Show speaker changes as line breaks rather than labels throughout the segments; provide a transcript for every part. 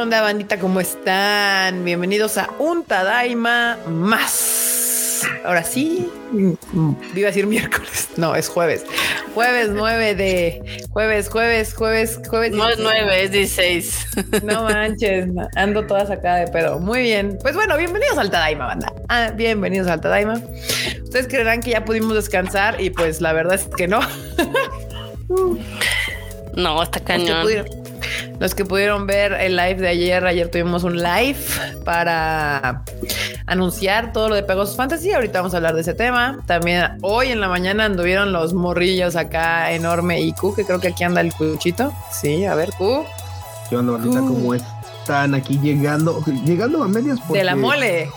onda, bandita? ¿Cómo están? Bienvenidos a un Tadaima más. Ahora sí, iba a decir miércoles. No, es jueves. Jueves 9 de. Jueves, jueves, jueves, jueves.
No es 9, es 16.
No manches, ando toda sacada de pedo. Muy bien. Pues bueno, bienvenidos al Tadaima, banda. Ah, bienvenidos al Tadaima. Ustedes creerán que ya pudimos descansar y pues la verdad es que no.
No, está cañón.
Los que, pudieron, ver el live de ayer, ayer tuvimos un live para anunciar todo lo de Pegasus Fantasy. Ahorita vamos a hablar de ese tema. También hoy en la mañana anduvieron los morrillos acá enorme y Q, que creo que aquí anda el cuchito. Sí, a ver, Q.
¿Qué onda, bandita? ¿Cómo están aquí llegando? Llegando a medias
De la mole.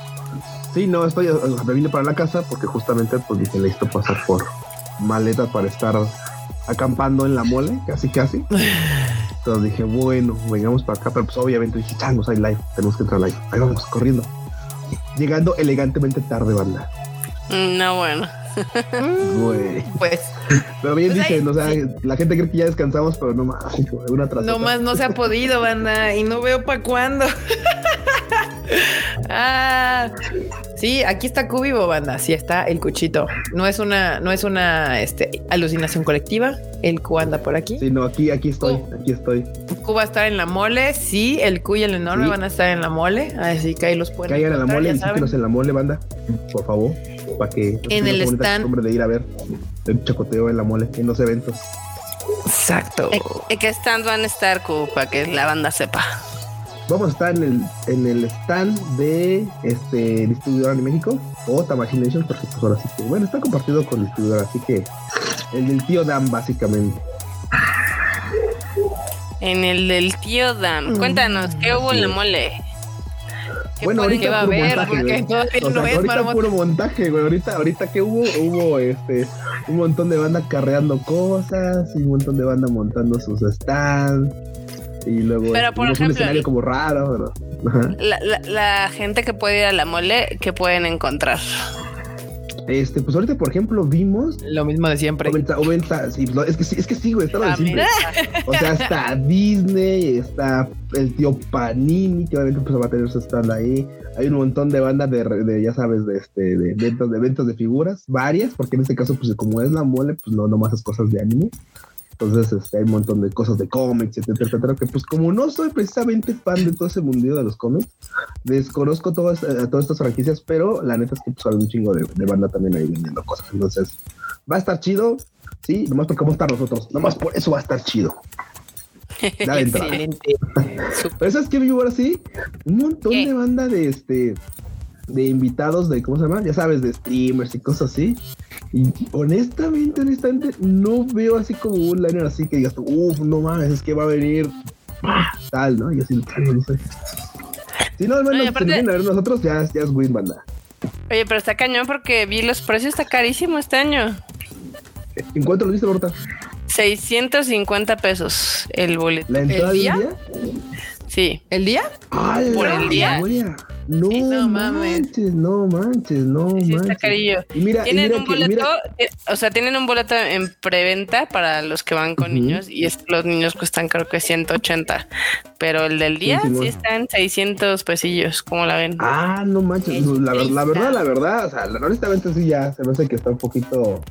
Sí, no, estoy, me vine para la casa porque justamente pues dije, necesito pasar por maletas para estar acampando en la mole, casi casi. Entonces dije, bueno, vengamos para acá, pero pues obviamente dije, changos, hay live, tenemos que entrar live. Ahí vamos, corriendo. Llegando elegantemente tarde, banda.
Mm, no, bueno.
Güey. Pues.
Pero bien pues dicen, o sea, la gente cree que ya descansamos, pero no más, una
No más no se ha podido, banda, y no veo para cuándo. ah, sí, aquí está Cubivo, banda. Sí está el cuchito. No es una, no es una este, alucinación colectiva. El Q anda por aquí.
Sí, no, aquí, aquí estoy, aquí estoy.
Q va a estar en la mole, sí, el Q y el enorme van a estar en la mole. Así que ahí los pueden.
Caigan en la mole, visítenos en la mole, banda, por favor, para que
en el stand
de ir a ver el chocoteo en la mole, en los eventos.
Exacto.
¿En qué stand van a estar, Q, para que la banda sepa?
Vamos a estar en el, en el stand de este distribuidor en México o Tamachination, porque pues ahora sí que, bueno, está compartido con el distribuidor, así que el del tío Dan, básicamente.
En el del tío Dan. Cuéntanos, ¿qué hubo en la mole?
bueno, ahorita va a haber, montaje, o sea, ahorita puro montaje, güey. Ahorita, ahorita que hubo, hubo este un montón de banda carreando cosas y un montón de banda montando sus stands y luego
pero por ejemplo, un
escenario como raro.
La, la, la, gente que puede ir a la mole, ¿qué pueden encontrar?
Este, pues ahorita, por ejemplo, vimos
lo mismo de siempre.
sí, es que sí, es que sí, güey, está lo de siempre. O sea, está Disney, está el tío Panini, que obviamente pues va a tener su stand ahí. Hay un montón de bandas de, de, ya sabes, de este, de eventos, de eventos de figuras, varias, porque en este caso, pues como es la mole, pues no nomás es cosas de anime. Entonces este, hay un montón de cosas de cómics, etcétera, etcétera, que pues como no soy precisamente fan de todo ese mundillo de los cómics, desconozco todas, eh, todas estas franquicias, pero la neta es que pues hay un chingo de, banda también ahí vendiendo cosas. Entonces va a estar chido, sí, nomás porque vamos a estar nosotros, nomás por eso va a estar chido. Excelente. pero es que vivo ahora sí, un montón de banda de este de invitados de, ¿cómo se llama? Ya sabes, de streamers y cosas así. Y honestamente, honestamente, no veo así como un liner así que digas, uff, no mames, es que va a venir tal, ¿no? Y así, no sé. Si no, al menos aparte... a ver nosotros, ya, ya es win, banda.
Oye, pero está cañón porque vi los precios, está carísimo este año.
¿En cuánto lo viste, Borta?
650 pesos el boleto.
¿La entrada ¿El día?
Sí.
¿El día?
Por el día.
No, no manches, no manches, no manches. Está
carillo. Y mira, tienen un boleto, eh, o sea, tienen un boleto en preventa para los que van con niños y es, los niños cuestan creo que 180, pero el del día sí, está en 600 pesillos, ¿cómo la ven?
Ah, no manches, la, la, verdad, la verdad, o sea, honestamente sí ya se me hace que está un poquito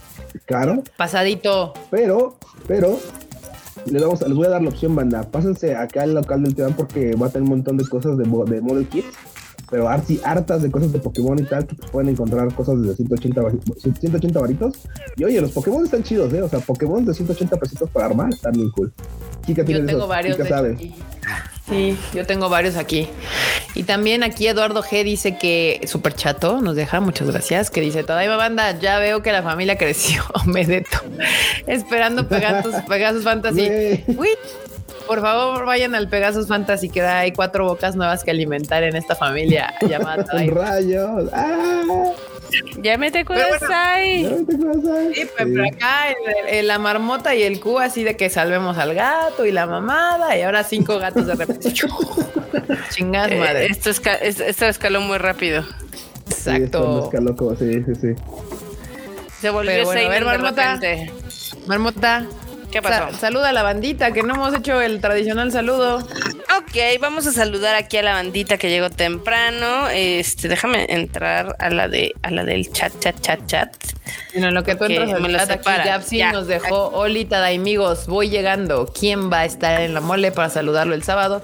caro.
Pasadito.
Pero, pero les, vamos, les voy a dar la opción, banda. Pásense acá al local del Teban porque va a tener un montón de cosas de, de Model Kits pero hartas de cosas de Pokémon y tal, que pueden encontrar cosas de 180, 180 varitos. Y oye, los Pokémon están chidos, ¿eh? O sea, Pokémon de 180 pesitos para armar están bien cool.
Kika, yo tengo varios. Sí, yo tengo varios aquí. Y también aquí Eduardo G dice que súper chato nos deja, muchas gracias, que dice, todavía banda, ya veo que la familia creció, Medeto, esperando Pegasus, Pegasus Fantasy. Uy, por favor, vayan al Pegasus Fantasy, que da hay cuatro bocas nuevas que alimentar en esta familia llamada
Rayos. ¡Ah!
Ya mete cosas ahí.
Sí, pues por acá en, la marmota y el Q así de que salvemos al gato y la mamada y ahora cinco gatos de repente. Chingás eh, madre.
Esto, esto escaló muy rápido.
Exacto.
Sí, escaló sí, sí, sí.
Se volvió bueno, a ver,
marmota. Marmota.
¿Qué pasó?
saluda a la bandita, que no hemos hecho el tradicional saludo.
Ok, vamos a saludar aquí a la bandita que llegó temprano. Este, déjame entrar a la de a la del chat, chat, chat, chat.
En lo que tú entras al chat aquí, Japsi nos dejó Olita de amigos, voy llegando. ¿Quién va a estar en la mole para saludarlo el sábado?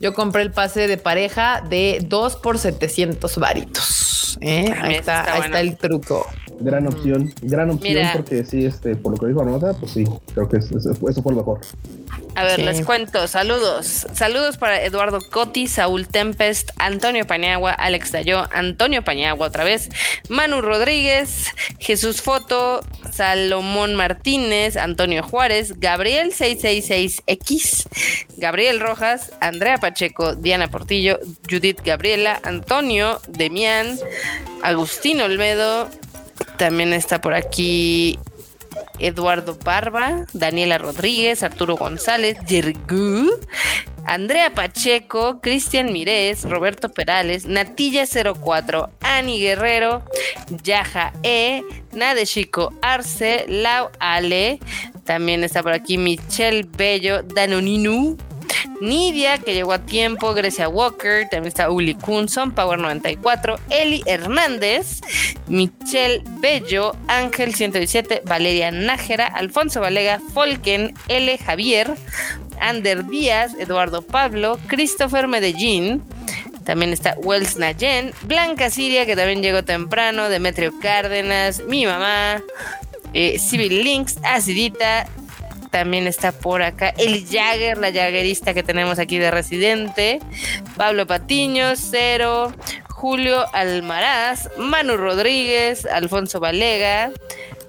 Yo compré el pase de pareja de 2 por 700 varitos. ¿eh? Ahí, está, ahí está el truco.
Gran opción, gran opción porque sí, este, por lo que dijo Arnota, pues sí, creo que eso, fue lo mejor.
A ver, les cuento, saludos. Saludos para Eduardo Coti, Saúl Tempest, Antonio Paniagua, Alex Dayo, Antonio Paniagua otra vez, Manu Rodríguez, Jesús Foto, Salomón Martínez, Antonio Juárez, Gabriel 666X, Gabriel Rojas, Andrea Pacheco, Diana Portillo, Judith Gabriela, Antonio Demián, Agustín Olmedo, también está por aquí Eduardo Barba, Daniela Rodríguez, Arturo González, Jergu, Andrea Pacheco, Cristian Mirés, Roberto Perales, Natilla04, Ani Guerrero, Yaja E, Nadeshiko Arce, Lau Ale, también está por aquí Michelle Bello, Danoninu, Nidia, que llegó a tiempo, Grecia Walker, también está Uli Kunson, Power 94, Eli Hernández, Michelle Bello, Ángel 117, Valeria Nájera, Alfonso Valega, Folken, L. Javier, Ander Díaz, Eduardo Pablo, Christopher Medellín, también está Wells Nayen, Blanca Siria, que también llegó temprano, Demetrio Cárdenas, mi mamá, eh, Civil Links, Acidita, también está por acá el Jagger, la Jaggerista que tenemos aquí de residente. Pablo Patiño, Cero. Julio Almaraz, Manu Rodríguez, Alfonso Valega.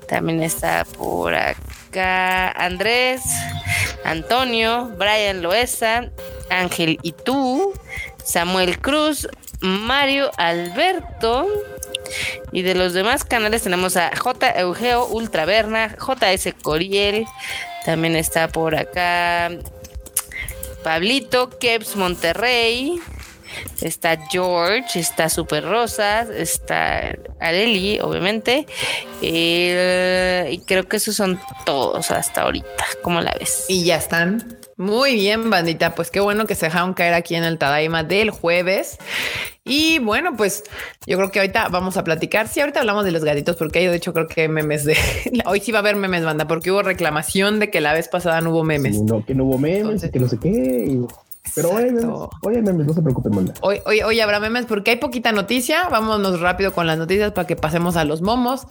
También está por acá Andrés, Antonio, Brian Loesa, Ángel Itú, Samuel Cruz, Mario Alberto. Y de los demás canales tenemos a J. Eugeo Ultraverna, JS Coriel, también está por acá Pablito, Keps Monterrey. Está George, está Super Rosas, está Areli, obviamente. Eh, y creo que esos son todos hasta ahorita. ¿Cómo la ves?
Y ya están. Muy bien, bandita. Pues qué bueno que se dejaron caer aquí en el Tadaima del jueves. Y bueno, pues yo creo que ahorita vamos a platicar. Sí, ahorita hablamos de los gatitos, porque hay de hecho creo que memes de hoy sí va a haber memes, banda, porque hubo reclamación de que la vez pasada no hubo memes.
no, que no hubo memes, que no sé qué. Pero hoy, hoy memes, no se preocupen, manda.
Hoy, hoy, hoy habrá memes porque hay poquita noticia. Vámonos rápido con las noticias para que pasemos a los momos.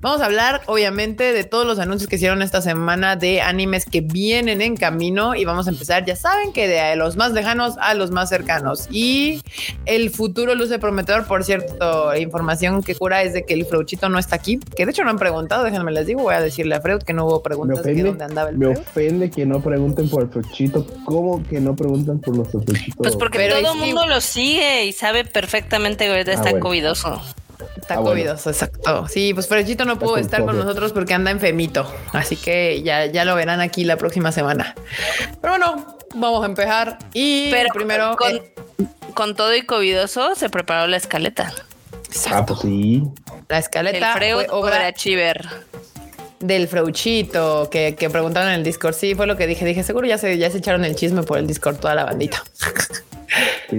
Vamos a hablar, obviamente, de todos los anuncios que hicieron esta semana de animes que vienen en camino y vamos a empezar. Ya saben que de los más lejanos a los más cercanos y el futuro luce prometedor. Por cierto, información que cura es de que el Freuchito no está aquí, que de hecho no han preguntado. Déjenme les digo, voy a decirle a Freud que no hubo preguntas
me
dónde andaba el
Me ofende que no pregunten por el Freuchito. ¿Cómo que no pregunten? Por los
Pues porque todo el mundo lo sigue y sabe perfectamente que ahorita ah, está covidoso.
Está ah, covidoso, exacto. Sí, pues Frechito no pudo estar con nosotros porque anda enfermito. Así que ya, ya lo verán aquí la próxima semana. Pero bueno, vamos a empezar. Y Pero primero.
Con, eh, con todo y covidoso se preparó la escaleta.
Ah, pues sí.
La escaleta.
El Freud obra Chiver
del Freuchito que, que, preguntaron en el Discord. Sí, fue lo que dije. Dije, seguro ya se, ya se echaron el chisme por el Discord toda la bandita.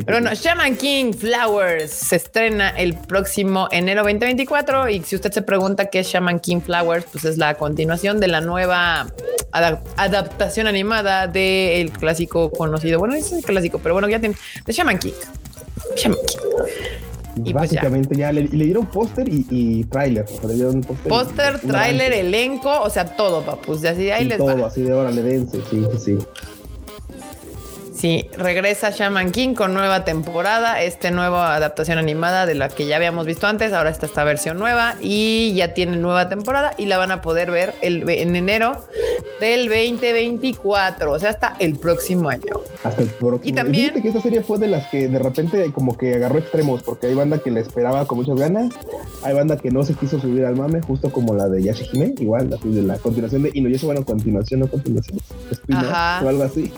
Pero no, Shaman King Flowers se estrena el próximo enero 2024 y si usted se pregunta qué es Shaman King Flowers, pues es la continuación de la nueva adaptación animada del clásico conocido. Bueno, es el clásico, pero bueno, ya tiene de Shaman King. Shaman King.
Y pues Básicamente ya, le, dieron póster y, y tráiler.
Póster, tráiler, elenco, o sea, todo, papus. De así de ahí les
todo, así de ahora le dense, sí, sí.
Sí, regresa Shaman King con nueva temporada, este nueva adaptación animada de la que ya habíamos visto antes, ahora está esta versión nueva y ya tiene nueva temporada y la van a poder ver el, en enero del 2024, o sea, hasta el próximo año.
Hasta el próximo. Y también Fíjate que esta serie fue de las que de repente como que agarró extremos, porque hay banda que la esperaba con muchas ganas, hay banda que no se quiso subir al mame, justo como la de Yashihime, igual, así de la continuación de Inuyasha, bueno, continuación, no continuación, o algo así.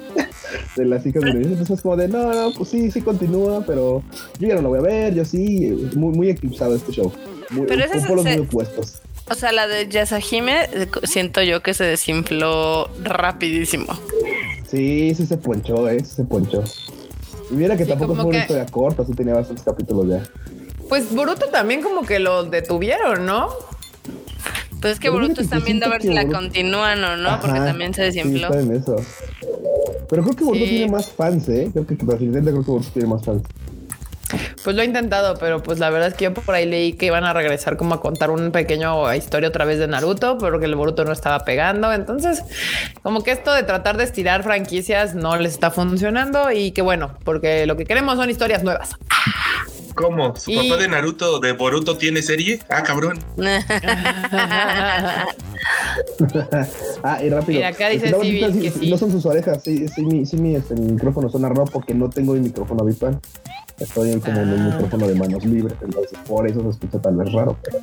de las hijas de Entonces es como de, no, no, pues sí, sí continúa, pero yo ya no lo voy a ver, yo sí, muy, muy eclipsado este show. Muy, pero los muy opuestos.
O sea, la de Yasahime, siento yo que se desinfló rapidísimo.
Sí, sí se ponchó, eh, se ponchó. Y mira que tampoco fue una historia corta, sí tenía bastantes capítulos ya.
Pues Boruto también como que lo detuvieron, ¿no?
Pues es que Boruto están viendo a ver si la continúan o no, porque también se desinfló.
Sí, en eso. Pero creo que Boruto tiene más fans, ¿eh? Creo que fácilmente creo que Boruto tiene más fans.
Pues lo he intentado, pero pues la verdad es que yo por ahí leí que iban a regresar como a contar un pequeño historia otra vez de Naruto, pero que el Boruto no estaba pegando. Entonces, como que esto de tratar de estirar franquicias no les está funcionando y que bueno, porque lo que queremos son historias nuevas.
¿Cómo? ¿Su papá de Naruto, de Boruto, tiene serie? Ah, cabrón.
ah, y rápido.
Mira, acá dice que sí.
No son sus orejas, sí, sí, mi, sí, mi, este, mi micrófono suena raro porque no tengo mi micrófono habitual. Estoy como en un ah. micrófono de manos libres, entonces por eso se escucha tal vez raro, pero...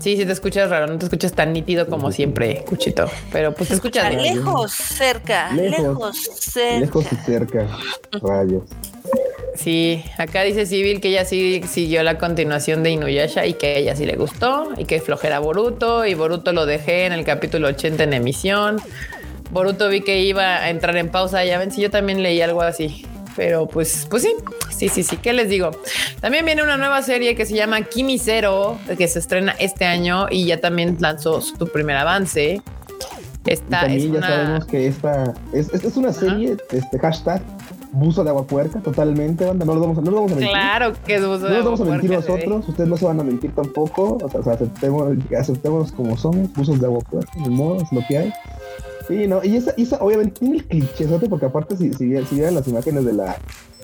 Sí, sí te escuchas raro, no te escuchas tan nítido como siempre, Cuchito. Pero pues te escuchas
lejos, cerca, lejos, cerca.
Lejos y cerca, rayos.
Sí, acá dice Civil que ella sí siguió la continuación de Inuyasha y que a ella sí le gustó y que flojera Boruto y Boruto lo dejé en el capítulo 80 en emisión. Boruto vi que iba a entrar en pausa, ya ven si yo también leí algo así. Pero pues, pues sí, sí, sí, sí. ¿Qué les digo? También viene una nueva serie que se llama Kimi Zero, que se estrena este año y ya también lanzó su primer avance.
Esta también ya sabemos que esta es, es, una serie, este hashtag buzo de agua puerca, totalmente, banda. No lo vamos a, no vamos a mentir.
Claro que es buzo
no
de
agua No vamos a mentir nosotros, ustedes no se van a mentir tampoco. O sea, aceptemos, aceptemos como somos, buzos de agua puerca, de modo, es lo que hay. Sí, no, y esa, esa obviamente tiene el cliché, porque aparte si, si, si vieran las imágenes de la,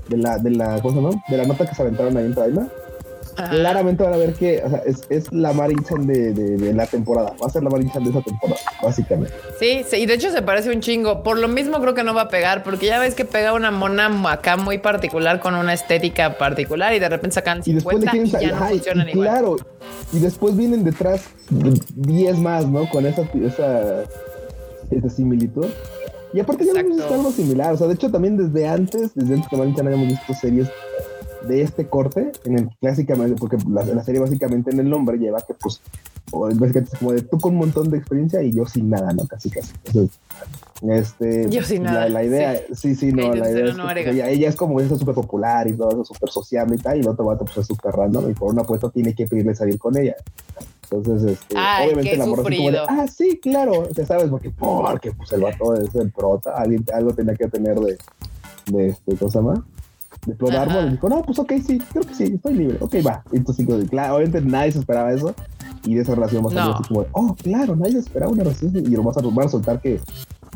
de la, de la, ¿cómo se llama? De la nota que se aventaron ahí en Traima, claramente van a ver que o sea, es, es, la Marinchan de, de, de, la temporada. Va a ser la Marinchan de esa temporada, básicamente.
Sí, sí, y de hecho se parece un chingo. Por lo mismo creo que no va a pegar, porque ya ves que pega una mona acá muy particular con una estética particular y de repente sacan 50 y, después y ya no funcionan igual.
Claro, y después vienen detrás 10 más, ¿no? Con esa, esa esa similitud. Y aparte ya hemos visto algo similar. O sea, de hecho, también desde antes, desde antes que Marinchan habíamos visto series de este corte, en el clásicamente, porque la, serie básicamente en el nombre lleva que, pues, básicamente es como de tú con un montón de experiencia y yo sin nada, ¿no? Casi, casi. Entonces, este,
yo sin nada.
La, idea, sí, sí, no, la idea es que ella, ella, es como súper popular y todo eso, súper sociable y tal, y el otro vato, pues, es súper random y por una apuesta tiene que pedirle salir con ella. Entonces, este, obviamente la morra como de, ah, sí, claro, ya sabes, porque, porque pues el vato es el prota, alguien, algo tenía que tener de, de este, cosa más, de Plot Árbol, y dijo, no, pues ok, sí, creo que sí, estoy libre, ok, va. Entonces, claro, obviamente nadie se esperaba eso, y de esa relación más no. así como, oh, claro, nadie se esperaba una relación, y lo vas a, van a soltar que,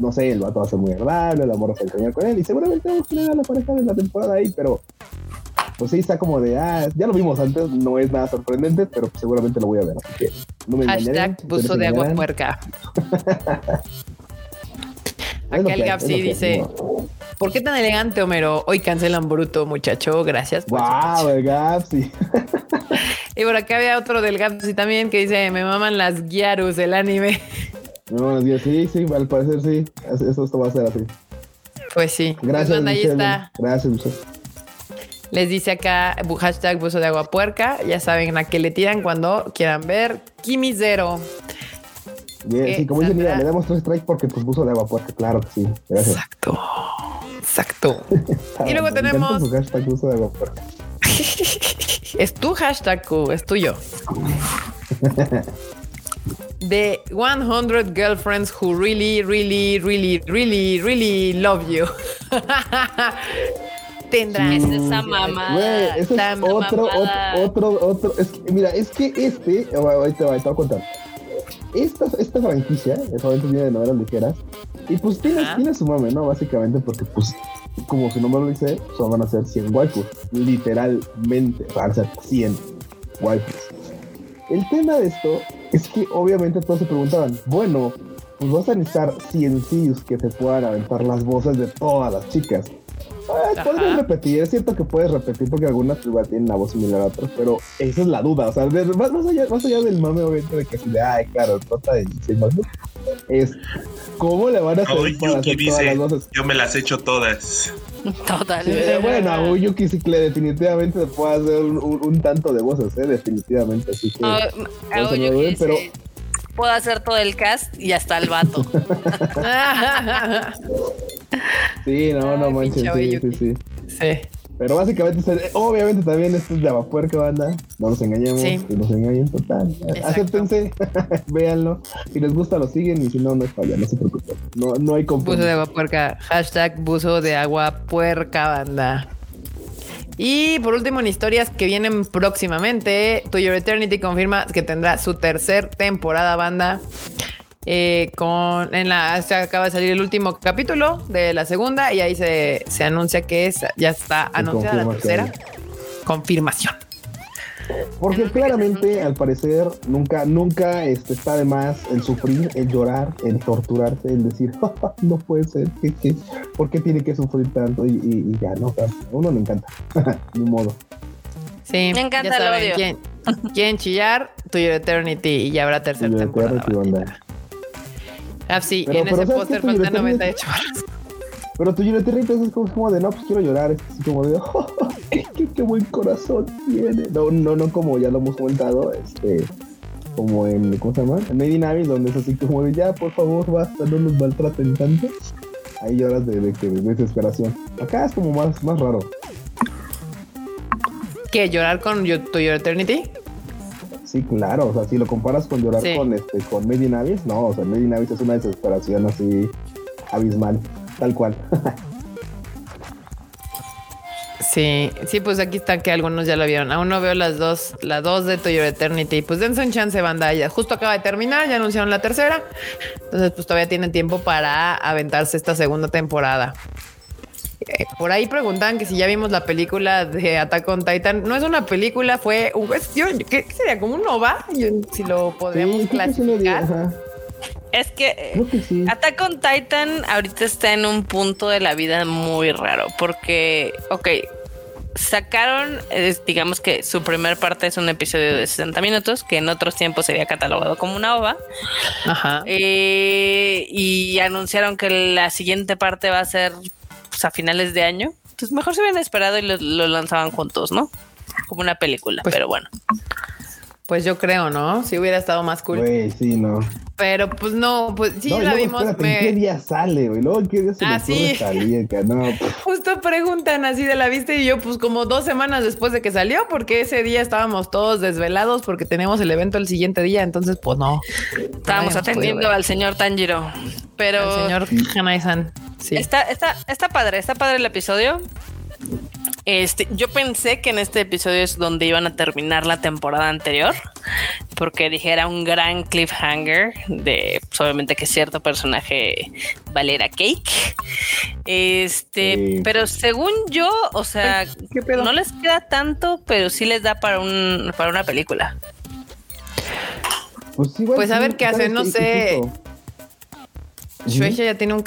no sé, el vato va a ser muy agradable, morra se va a engañar con él, y seguramente vamos a tener a la pareja de la temporada ahí, pero pues sí está como de, ah, ya lo vimos antes, no es nada sorprendente, pero seguramente lo voy a ver, así que no me
Hashtag buzo de agua puerca. Acá el Gapsi dice, ¿por qué tan elegante, Homero? Hoy cancelan Bruto, muchacho, gracias.
Wow, el Gapsi.
y por acá había otro del Gapsi también que dice, me maman las Gyarus del anime.
No, sí, sí, al parecer sí, eso esto va a ser así.
Pues sí.
Gracias,
pues, ahí está.
Gracias, Michelle.
Les dice acá hashtag buzo de agua puerca. Ya saben a qué le tiran cuando quieran ver Kimi Zero.
Sí, como dice, mira, le damos tres strikes porque pues buzo de agua puerca, claro que sí.
Exacto. Exacto. y luego tenemos.
hashtag buzo de agua
es tu hashtag, es tuyo. The 100 girlfriends who really, really, really, really, really love you.
tendrá esa mamá.
es otro, otro, otro, Es que, mira, es que este, ahí te, voy a contar. Esta, esta franquicia, obviamente viene de novelas ligeras, y pues tiene, tiene su mame, ¿no? Básicamente porque, pues, como su nombre lo dice, son, van a ser 100 waifus, literalmente, van a ser 100 waifus. El tema de esto es que obviamente todos se preguntaban, bueno, pues vas a necesitar 100 CIUs que te puedan aventar las voces de todas las chicas. Ah, puedes repetir, es cierto que puedes repetir porque algunas igual tienen la voz similar a otras, pero esa es la duda, o sea, más, allá, más allá del mame obviamente de que si de, ay, claro, trata de más, es cómo le van a hacer para hacer todas las voces.
Yo me las he hecho todas.
Total.
bueno, a Uyuki sí que definitivamente se puede hacer un, tanto de voces, ¿eh? definitivamente, así que...
a pero puedo hacer todo el cast y hasta el vato.
sí, no, no manches, sí, sí, sí.
Sí.
Pero básicamente, obviamente también esto es de que banda. No nos engañemos, sí. que nos engañen total. Acéptense, véanlo. Si les gusta, lo siguen. Y si no, no es para allá, no se preocupen. No, no hay
compromiso. Buzo de agua puerca. Hashtag buzo de agua puerca, banda. Y por último, en historias que vienen próximamente, To Your Eternity confirma que tendrá su tercer temporada, banda. Eh, con en la se acaba de salir el último capítulo de la segunda y ahí se, anuncia que es, ya está anunciada la tercera confirmación.
Porque claramente, al parecer, nunca, nunca este, está de más el sufrir, el llorar, el torturarse, el decir, no puede ser, ¿qué, por qué tiene que sufrir tanto? Y, ya, no, a uno le encanta, de modo.
Sí, me encanta ya saben, el odio. Quieren, chillar, To Your Eternity y ya habrá tercera temporada. Ah, sí, en ese póster faltan 98 horas.
Pero tu Eternity es como de, no, pues quiero llorar. Es así como de, oh, qué, buen corazón tiene. No, no, no como ya lo hemos comentado, este, como en, ¿cómo se llama? En Made in Abyss, donde es así como de, ya, por favor, basta, no nos maltraten tanto. Ahí lloras de, de, de, desesperación. Acá es como más, más raro.
¿Qué? ¿Llorar con tu Eternity?
Sí, claro, o sea, si lo comparas con llorar con este con Made in Abyss, no, o sea, Made in Abyss es una desesperación así abismal, tal cual.
Sí, sí, pues aquí está que algunos ya lo vieron. Aún no veo las dos, la dos de Toyo Eternity. Pues dense un chance, banda. Ya justo acaba de terminar, ya anunciaron la tercera. Entonces, pues todavía tienen tiempo para aventarse esta segunda temporada. Eh, por ahí preguntan que si ya vimos la película de Attack on Titan. No es una película, fue un cuestión. ¿Qué, sería? ¿Como un OVA? si lo podríamos clasificar.
Es que, eh, Attack on Titan ahorita está en un punto de la vida muy raro. Porque, ok, sacaron, digamos que su primer parte es un episodio de 60 minutos, que en otros tiempos sería catalogado como una ova. Ajá. Eh, y anunciaron que la siguiente parte va a ser pues, a finales de año. Entonces mejor se hubieran esperado y lo, lanzaban juntos, ¿no? Como una película, pues pero bueno.
Pues yo creo, ¿no? Si hubiera estado más cool.
Güey, sí, no.
Pero pues no, pues sí la vimos.
¿Qué día sale, güey? Luego, ¿qué día se ah, sí. salir? No, pues.
Justo preguntan así de la vista y yo, pues como dos semanas después de que salió, porque ese día estábamos todos desvelados porque teníamos el evento el siguiente día, entonces pues no.
Estábamos atendiendo al señor Tanjiro, pero...
El señor Hanai-san.
Está, está, está padre, está padre el episodio. Este, yo pensé que en este episodio es donde iban a terminar la temporada anterior, porque dije era un gran cliffhanger de pues, obviamente que cierto personaje valiera cake. Este, pero según yo, o sea, no les queda tanto, pero sí les da para un para una película.
Pues, pues a ver qué hacen, no sé. Shueisha ya tiene un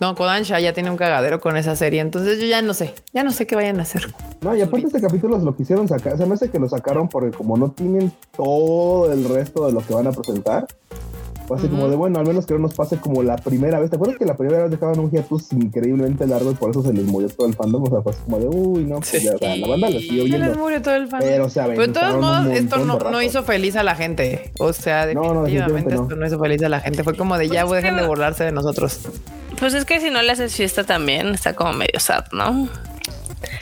no, Kodansha ya tiene un cagadero con esa serie, entonces yo ya no sé, ya no sé qué vayan a hacer.
No, y aparte este capítulo lo quisieron sacar, se me hace que lo sacaron porque como no tienen todo el resto de lo que van a presentar, fue así como de, bueno, al menos que no nos pase como la primera vez. ¿Te acuerdas que la primera vez dejaban un hiatus increíblemente largo y por eso se les murió todo el fandom? O sea, fue así como de, uy, no, pues ya, la banda la siguió viendo. Se les murió todo el fandom. Pero, o sea,
Pero de todos modos, esto no, no, hizo feliz a la gente. O sea, definitivamente no, esto no hizo feliz a la gente. Fue como de, pues ya, pues dejen de burlarse de nosotros.
Pues es que si no le haces fiesta también, está como medio sad, ¿no?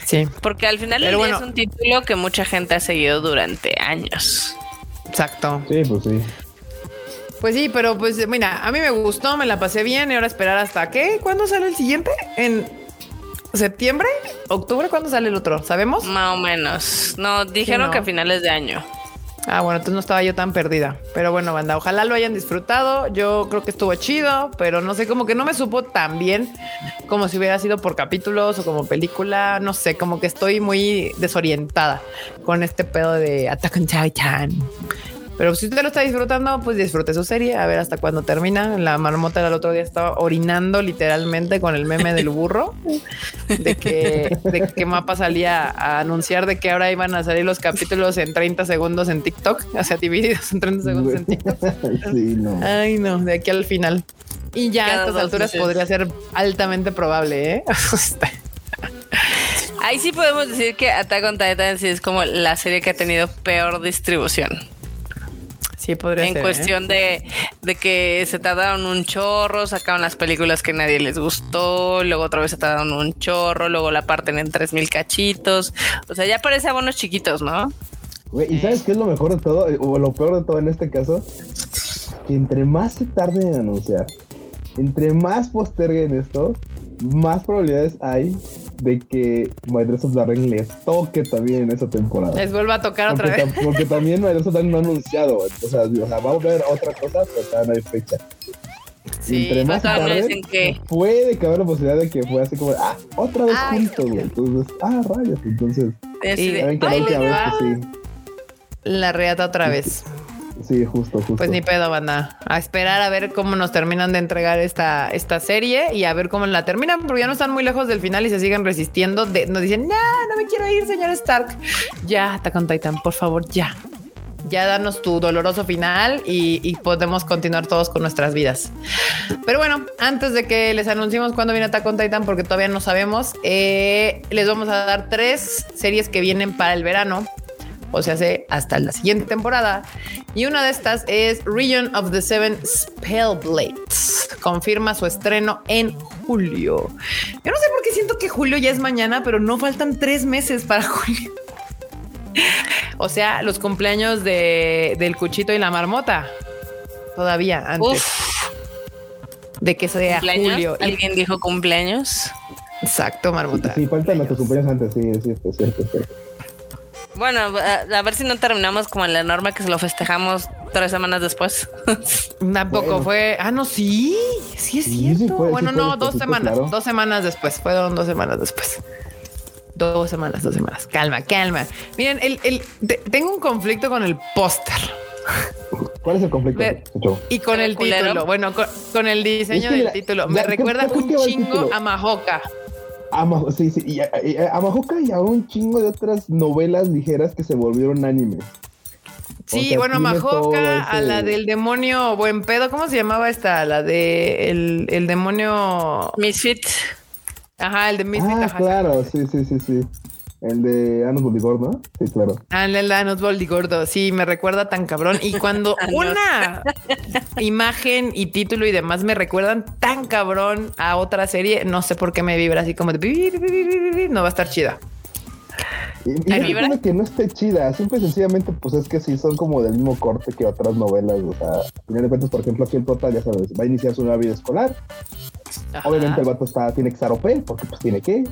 Sí.
Porque al final es un título que mucha gente ha seguido durante años.
Exacto.
Sí, pues sí.
Pues sí, pero pues mira, a mí me gustó, me la pasé bien y ahora esperar hasta qué, ¿cuándo sale el siguiente? En septiembre, octubre, ¿cuándo sale el otro? ¿Sabemos?
Más o menos. No, dijeron que a finales de año.
Ah, bueno, entonces no estaba yo tan perdida. Pero bueno, banda, ojalá lo hayan disfrutado. Yo creo que estuvo chido, pero no sé, como que no me supo tan bien como si hubiera sido por capítulos o como película. No sé, como que estoy muy desorientada con este pedo de Attack on Titan. Pero si usted lo está disfrutando, pues disfrute su serie, a ver hasta cuándo termina. La marmota del otro día estaba orinando literalmente con el meme del burro, de que, de que Mapa salía a anunciar de que ahora iban a salir los capítulos en 30 segundos en TikTok, o sea, divididos en 30 segundos en TikTok. Sí, no. Ay, no, de aquí al final. Y ya a estas alturas podría ser altamente probable, ¿eh?
Ahí sí podemos decir que Attack on Titan sí es como la serie que ha tenido peor distribución.
Sí, podría
en
ser. ¿eh?
cuestión de, de que se tardaron un chorro, sacaron las películas que nadie les gustó, luego otra vez se tardaron un chorro, luego la parten en tres mil cachitos. O sea, ya parece abonos chiquitos, ¿no?
¿y sabes qué es lo mejor de todo? O lo peor de todo en este caso, que entre más se tarden en anunciar, entre más posterguen esto, más probabilidades hay de que Dress of the Ring les toque también en esa temporada.
Les vuelva a tocar otra
porque,
vez.
Porque también Dress of Ring no ha anunciado. O sea, o sea, va a haber otra cosa, pero todavía no hay fecha.
Sí, entre más tarde, que...
puede caber la posibilidad de que fue así como, ah, otra vez juntos, güey. Entonces, ah, rayos. Entonces,
sí, de, que ay, la, vez, sí. la reata otra vez.
Sí, justo, justo.
Pues ni pedo, banda. A esperar a ver cómo nos terminan de entregar esta, esta serie y a ver cómo la terminan, porque ya no están muy lejos del final y se siguen resistiendo. De, nos dicen, no, no me quiero ir, señor Stark. Ya, Attack Titan, por favor, ya. Ya danos tu doloroso final y, podemos continuar todos con nuestras vidas. Pero bueno, antes de que les anunciemos cuándo viene Attack Titan, porque todavía no sabemos, eh, les vamos a dar tres series que vienen para el verano o se hace hasta la siguiente temporada. Y una de estas es Region of the Seven Spellblades. Confirma su estreno en julio. Yo no sé por qué siento que julio ya es mañana, pero no faltan tres meses para julio. o sea, los cumpleaños de, del cuchito y la marmota. Todavía antes. Uf. De que sea julio.
¿Alguien dijo cumpleaños?
Exacto, marmota.
Sí, faltan nuestros cumpleaños antes, sí, sí, es cierto, es cierto.
Bueno, a, ver si no terminamos como en la norma que se lo festejamos tres semanas después.
Tampoco bueno. fue. Ah, no, sí, sí es sí, cierto. Sí fue, bueno, no, dos semanas, claro. dos semanas después. Fueron dos semanas después. Dos semanas, dos semanas. Calma, calma. Miren, el, el, de, tengo un conflicto con el póster.
¿Cuál es el conflicto?
Me, y con el, el título. Bueno, con, con, el diseño es que del la, título. Me la, recuerda un chingo a Majoka.
A, sí, sí, y a, a, a Majoka y a un chingo de otras novelas ligeras que se volvieron anime.
Sí, o sea, bueno, Majoka, ese... a la del demonio buen pedo, ¿cómo se llamaba esta? La de el, el demonio
Misfit.
Ajá, el de Misfit.
Ah,
ajá.
claro, sí, sí, sí, sí. El de Anos Boldigordo, ¿no? Sí, claro.
Ah, el de Anos Boldigordo, sí, me recuerda tan cabrón. Y cuando una imagen y título y demás me recuerdan tan cabrón a otra serie, no sé por qué me vibra así como de no va a estar chida.
Y, y no que no esté chida, simple y sencillamente, pues es que sí son como del mismo corte que otras novelas. O sea, al final de cuentas, por ejemplo, aquí el prota, ya sabes, va a iniciar su nueva vida escolar. Ajá. Obviamente el vato está, tiene que estar OP, porque pues tiene que.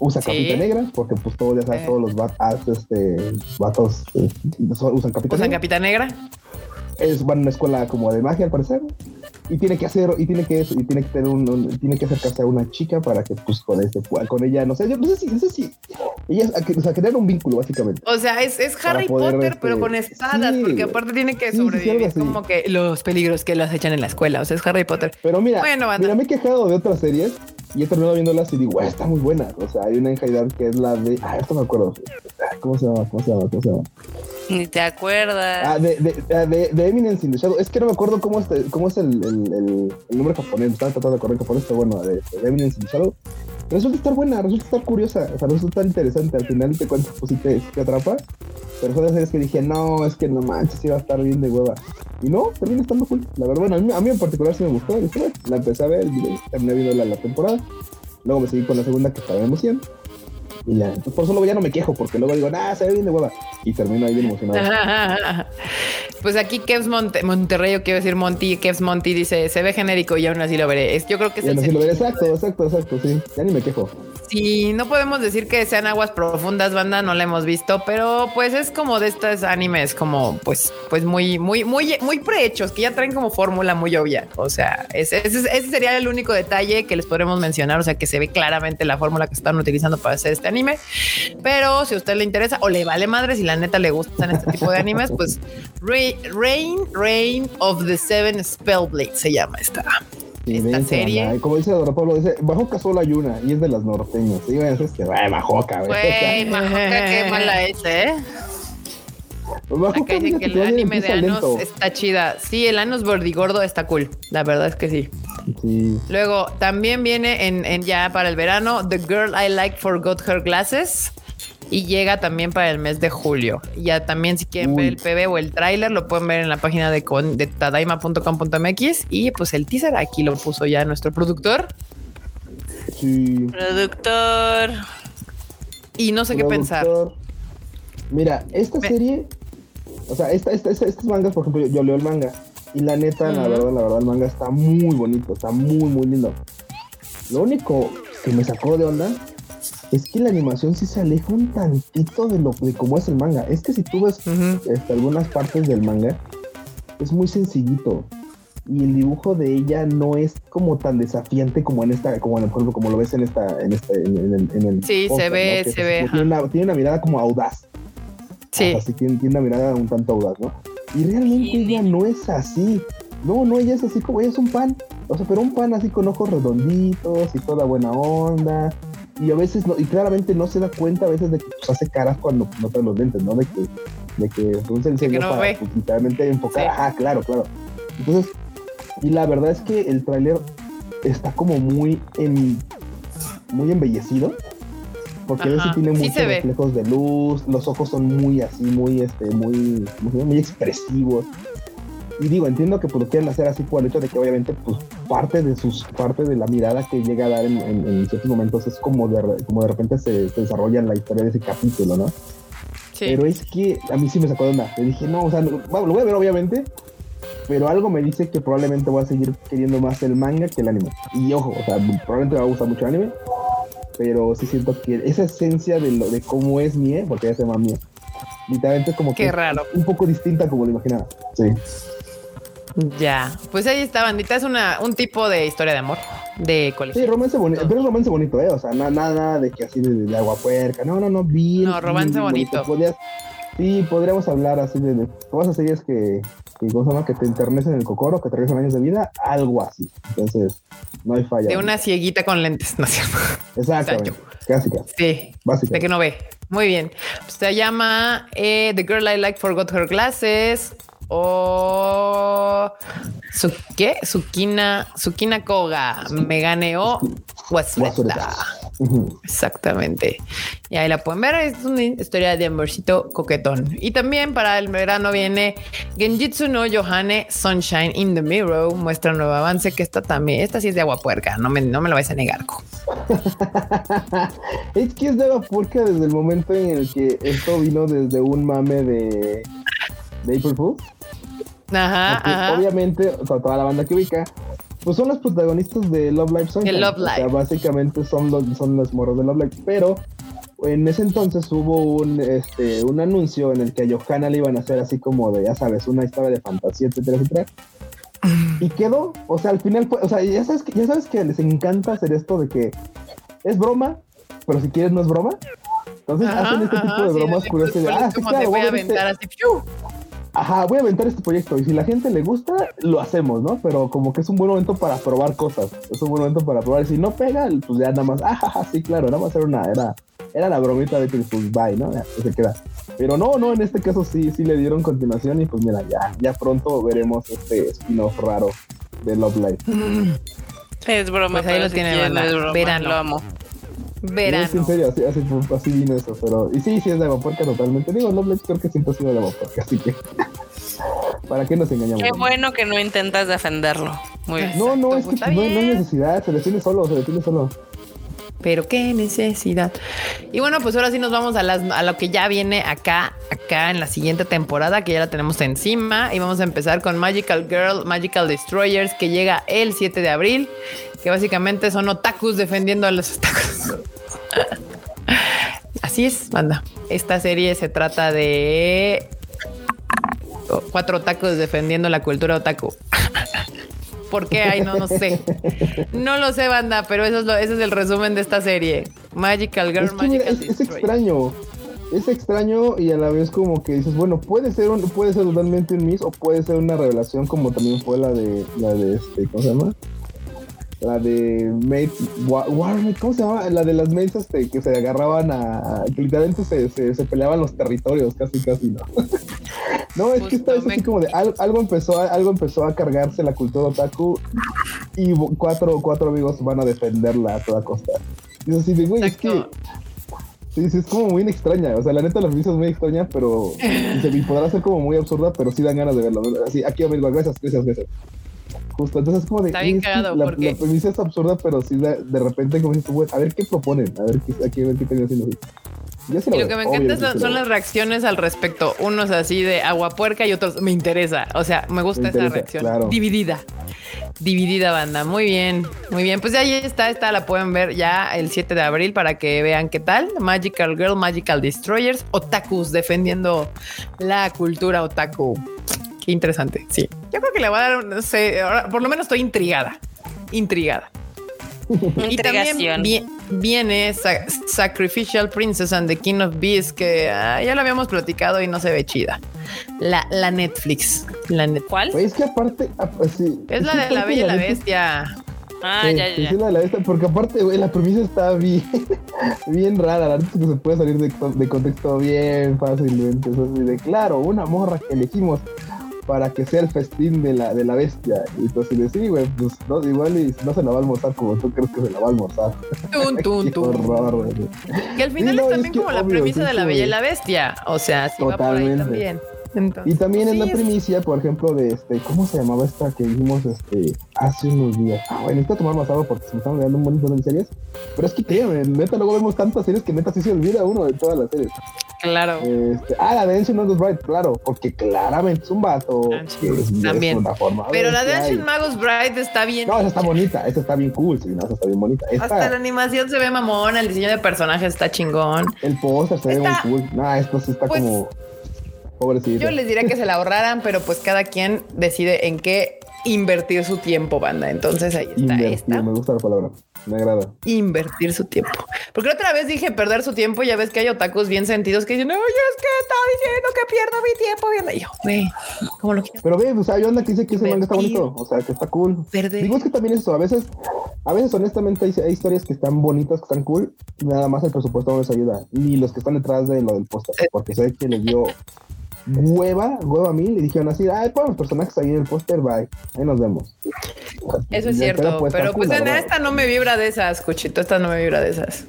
Usa sí. capita negra, porque pues todos, ya sabes, eh. todos los vatos, este, vatos eh, usan capita
¿Usan
negra.
capita negra?
Es, van a una escuela como de magia, al parecer. Y tiene que hacer, y tiene que, y tiene que tener un, un, tiene que acercarse a una chica para que pues con este, con ella, no sé, yo no sé si, no sé si, ella, o sea, crear un vínculo básicamente.
O sea, es, es Harry poder, Potter, este, pero con espadas, sí, porque aparte tiene que sobrevivir, sí, sí, como que los peligros que las echan en la escuela, o sea, es Harry Potter.
Pero mira, bueno, mira, me he quejado de otras series y he terminado viéndolas y digo, está muy buena. O sea, hay una en Haydar que es la de, ah, esto me acuerdo. ¿Cómo se llama? ¿Cómo se llama? ¿Cómo se llama?
Ni te acuerdas.
Ah, de, de, de, de, Eminence in the Shadow. Es que no me acuerdo cómo es, cómo es el, el, nombre japonés. Estaba tratando de correr japonés, pero bueno, de, de Eminence in the Shadow. Resulta estar buena, resulta estar curiosa, o sea, resulta estar interesante. Al final te cuentas, pues sí te, atrapa. Pero son las series que dije, no, es que no manches, iba a estar bien de hueva. Y no, termina estando cool. La verdad, bueno, a mí, en particular sí me gustó. La empecé a ver, terminé viendo la, la temporada. Luego me seguí con la segunda que estaba en. Y ya, entonces por eso luego ya no me quejo, porque luego digo, ah, se ve bien de hueva. Y termino ahí bien emocionado.
pues aquí Kevs Monte Monterrey, o quiero decir Monty, Kevs Monty dice, se ve genérico y aún así lo veré. Es, yo creo que es
y así lo veré, exacto, exacto, exacto, sí. Ya ni me quejo.
Sí, no podemos decir que sean aguas profundas, banda, no la hemos visto, pero pues es como de estos animes como pues pues muy muy muy muy prehechos que ya traen como fórmula muy obvia. O sea, ese, ese, ese, sería el único detalle que les podremos mencionar, o sea, que se ve claramente la fórmula que están utilizando para hacer este anime. Pero si a usted le interesa o le vale madre si la neta le gustan este tipo de animes, pues Rain Rain of the Seven Spellblades se llama esta esta serie.
Como dice Dora Pablo, dice, Bajoca solo hay una y es de las norteñas. Y es este, Bajoca,
güey. Bajoca, qué mala es, ¿eh?
Acá dicen que el anime de Anos lento. está chida. Sí, el Anos Bordigordo está cool. La verdad es que sí.
Sí.
Luego, también viene en, en ya para el verano The Girl I Like Forgot Her Glasses. y llega también para el mes de julio. Ya también si quieren ver el PB o el tráiler lo pueden ver en la página de, de tadaima.com.mx y pues el teaser aquí lo puso ya nuestro productor.
Sí. Productor.
Y no sé qué pensar.
Mira, esta serie, o sea, esta, esta, estas mangas, por ejemplo, yo, leo el manga y la neta, la verdad, la verdad, el manga está muy bonito, está muy, muy lindo. Lo único que me sacó de onda es que la animación sí se aleja un tantito de lo de cómo es el manga. Es que si tú ves este, algunas partes del manga, es muy sencillito. Y el dibujo de ella no es como tan desafiante como en esta, como en el, como lo ves en esta, en este, en, el,
Sí, se ve, se ve.
Tiene una, tiene una, mirada como audaz.
Sí.
Así tiene, tiene una mirada un tanto audaz, ¿no? Y realmente ella no es así. No, no, ella es así como ella es un pan. O sea, pero un pan así con ojos redonditos y toda buena onda y a veces no, y claramente no se da cuenta a veces de que pues, hace caras cuando no trae los lentes, ¿no? De que, de que un sencillo no para pues, literalmente enfocar, ajá, claro, claro. Entonces, y la verdad es que el tráiler está como muy en, muy embellecido. Porque a veces tiene muchos reflejos de luz, los ojos son muy así, muy, este, muy, muy, muy expresivos y digo, entiendo que pues, lo quieren hacer así por el hecho de que obviamente pues parte de sus, parte de la mirada que llega a dar en, ciertos momentos es como de, como de repente se, desarrolla en la historia de ese capítulo, ¿no? Sí. Pero es que a mí sí me sacó de onda. Le dije, no, o sea, lo voy a ver obviamente, pero algo me dice que probablemente voy a seguir queriendo más el manga que el anime. Y ojo, o sea, probablemente me va a gustar mucho el anime, pero sí siento que esa esencia de, lo, de cómo es Mie, porque ya se llama Mie, literalmente es como
Qué raro.
un poco distinta como lo imaginaba. Sí.
Ya, pues ahí está, bandita. Es una, un tipo de historia de amor de colegio.
Sí, romance bonito, pero es romance bonito, ¿eh? O sea, nada, de que así de, agua puerca. No, no, no, bien.
No, romance bonito.
sí, podríamos hablar así de, de cosas series que, que, ¿cómo que te enternecen el cocoro, que te regresan años de vida, algo así. Entonces, no hay falla.
De una cieguita con lentes, ¿no es cierto?
Exacto. Casi, casi.
Sí. Básicamente. De que no ve. Muy bien. Pues se llama eh, The Girl I Like Forgot Her Glasses o su qué Sukina Sukina Koga Megane Wasureta. Exactamente. Y ahí la pueden ver. Es una historia de amorcito coquetón. Y también para el verano viene Genjitsu no Yohane Sunshine in the Mirror. Muestra un nuevo avance que esta también, esta sí es de agua puerca. No me, no me lo vais a negar.
es que es de agua puerca desde el momento en el que esto vino desde un mame de, de April Fools.
Ajá,
Obviamente, toda la banda que ubica, pues son los protagonistas de Love Live Song.
Love
Live. O sea, básicamente son los, son los morros de Love Live. Pero en ese entonces hubo un, este, un anuncio en el que a Johanna le iban a hacer así como de, ya sabes, una historia de fantasía, etcétera, etcétera. Y quedó, o sea, al final, o sea, ya sabes, que, ya sabes que les encanta hacer esto de que es broma, pero si quieres no es broma. Entonces hacen este tipo de bromas curiosas. De, ah, sí, claro,
voy a aventar así,
ajá, voy a aventar este proyecto y si la gente le gusta, lo hacemos, ¿no? Pero como que es un buen momento para probar cosas, es un buen momento para probar. Si no pega, pues ya nada más, ajá, sí, claro, nada más era una, era, era la bromita de que pues bye, ¿no? Ya, se queda. Pero no, no, en este caso sí, sí le dieron continuación y pues mira, ya, ya pronto veremos este spin-off raro de Love Life.
Es broma,
pues ahí lo tiene,
es verano. Lo amo.
Verano.
en serio, así, así, así, vino eso, pero... Y sí, sí es de Agaporca totalmente. Digo, no creo que siempre ha sido de Agaporca, así que... ¿Para qué nos engañamos?
Qué bueno que no intentas defenderlo. Muy bien.
No, no, es que pues, no, hay necesidad, se detiene solo, se detiene solo.
Pero qué necesidad. Y bueno, pues ahora sí nos vamos a, las, a lo que ya viene acá, acá en la siguiente temporada, que ya la tenemos encima. Y vamos a empezar con Magical Girl, Magical Destroyers, que llega el 7 de abril que básicamente son otakus defendiendo a los otakus. Así es, banda. Esta serie se trata de cuatro otakus defendiendo la cultura otaku. ¿Por qué? Ay, no, no sé. No lo sé, banda, pero eso es lo, ese es el resumen de esta serie. Magical Girl, Magical
es, es, extraño. Es extraño y a la vez como que dices, bueno, puede ser un, puede ser totalmente un miss o puede ser una revelación como también fue la de la de este, ¿cómo se llama? La de Mate Warner, ¿cómo se llama? La de las mesas este, que se agarraban a. que literalmente se, se, peleaban los territorios, casi, casi, ¿no? no, es que esta vez así como de algo empezó, a, algo empezó a cargarse la cultura otaku y cuatro, cuatro amigos van a defenderla a toda costa. Y así de, güey, es que. Sí, sí, es como muy extraña. O sea, la neta, la premisa es muy extraña, pero se podrá ser como muy absurda, pero sí dan ganas de verlo. Así, aquí, amigo, gracias, gracias, gracias. Justo, entonces es como de.
Está bien cagado,
la,
porque...
la premisa es absurda, pero sí de, de repente, como dices, bueno, a ver qué proponen, a ver qué, aquí, a ver qué están haciendo.
y lo que me encanta son, las reacciones al respecto. Unos así de agua puerca y otros me interesa. O sea, me gusta esa reacción. Dividida. Dividida banda. Muy bien. Muy bien. Pues ahí está. Esta la pueden ver ya el 7 de abril para que vean qué tal. Magical Girl, Magical Destroyers, Otakus defendiendo la cultura otaku. Qué interesante. Sí. Yo creo que le voy a dar, no sé, por lo menos estoy intrigada. Intrigada. y también viene Sacrificial Princess and the King of Beasts, que ah, ya lo habíamos platicado y no se ve chida. La, la Netflix. La
¿Cuál?
es que aparte, ah, pues
es la de la Bella y la Bestia.
Ah, ya, ya.
Es la de la bestia, porque aparte, güey, la premisa está bien, bien rara. La que se puede salir de, de contexto bien fácilmente. Es así de claro, una morra que elegimos para que sea el festín de la, de la bestia. Y entonces le sí, güey, pues no, igual y no se la va a almorzar como tú crees que se la va a almorzar.
Tun, tun, tun. horror, Que al final es también como la premisa de la bella y la bestia. O sea, sí va por ahí también.
Y también en la primicia, por ejemplo, de este, ¿cómo se llamaba esta que vimos este hace unos días? Ah, bueno, necesito tomar más agua porque se me están olvidando un montón de series. Pero es que créeme, neta, luego vemos tantas series que neta sí se olvida uno de todas las series.
Claro.
Este, ah, la de Ancient Magus Bride, claro, porque claramente es un vato.
También. Pero la de Ancient Magus Bride está bien.
No, esa está bonita, esa está bien cool, sí, no, esa está bien bonita.
Hasta la animación se ve mamón, el diseño de personajes está chingón.
El póster se ve muy cool. No, esto sí está pues, como.
Yo les diría que se la ahorraran, pero pues cada quien decide en qué invertir su tiempo, banda. Entonces ahí está. esta.
Me gusta la palabra. Me agrada.
Invertir su tiempo. Porque otra vez dije perder su tiempo. Ya ves que hay otakus bien sentidos que dicen, oye, es que está diciendo que pierdo mi tiempo. Y yo, güey, ¿cómo lo quieres?
Pero ve, o sea, yo anda que dice que ese manga está bonito. O sea, que está cool. Digo, es que también eso. A veces, a veces, honestamente, hay, hay, historias que están bonitas, que están cool. Nada más el presupuesto no les ayuda. Ni los que están detrás de lo del póster. Porque sé que les dio hueva, hueva a mí, le dijeron así, ay, pon los personajes ahí en el póster, bye, ahí nos vemos.
Eso es cierto, pero pues en esta no me vibra de esas, Cuchito, esta no me vibra de esas.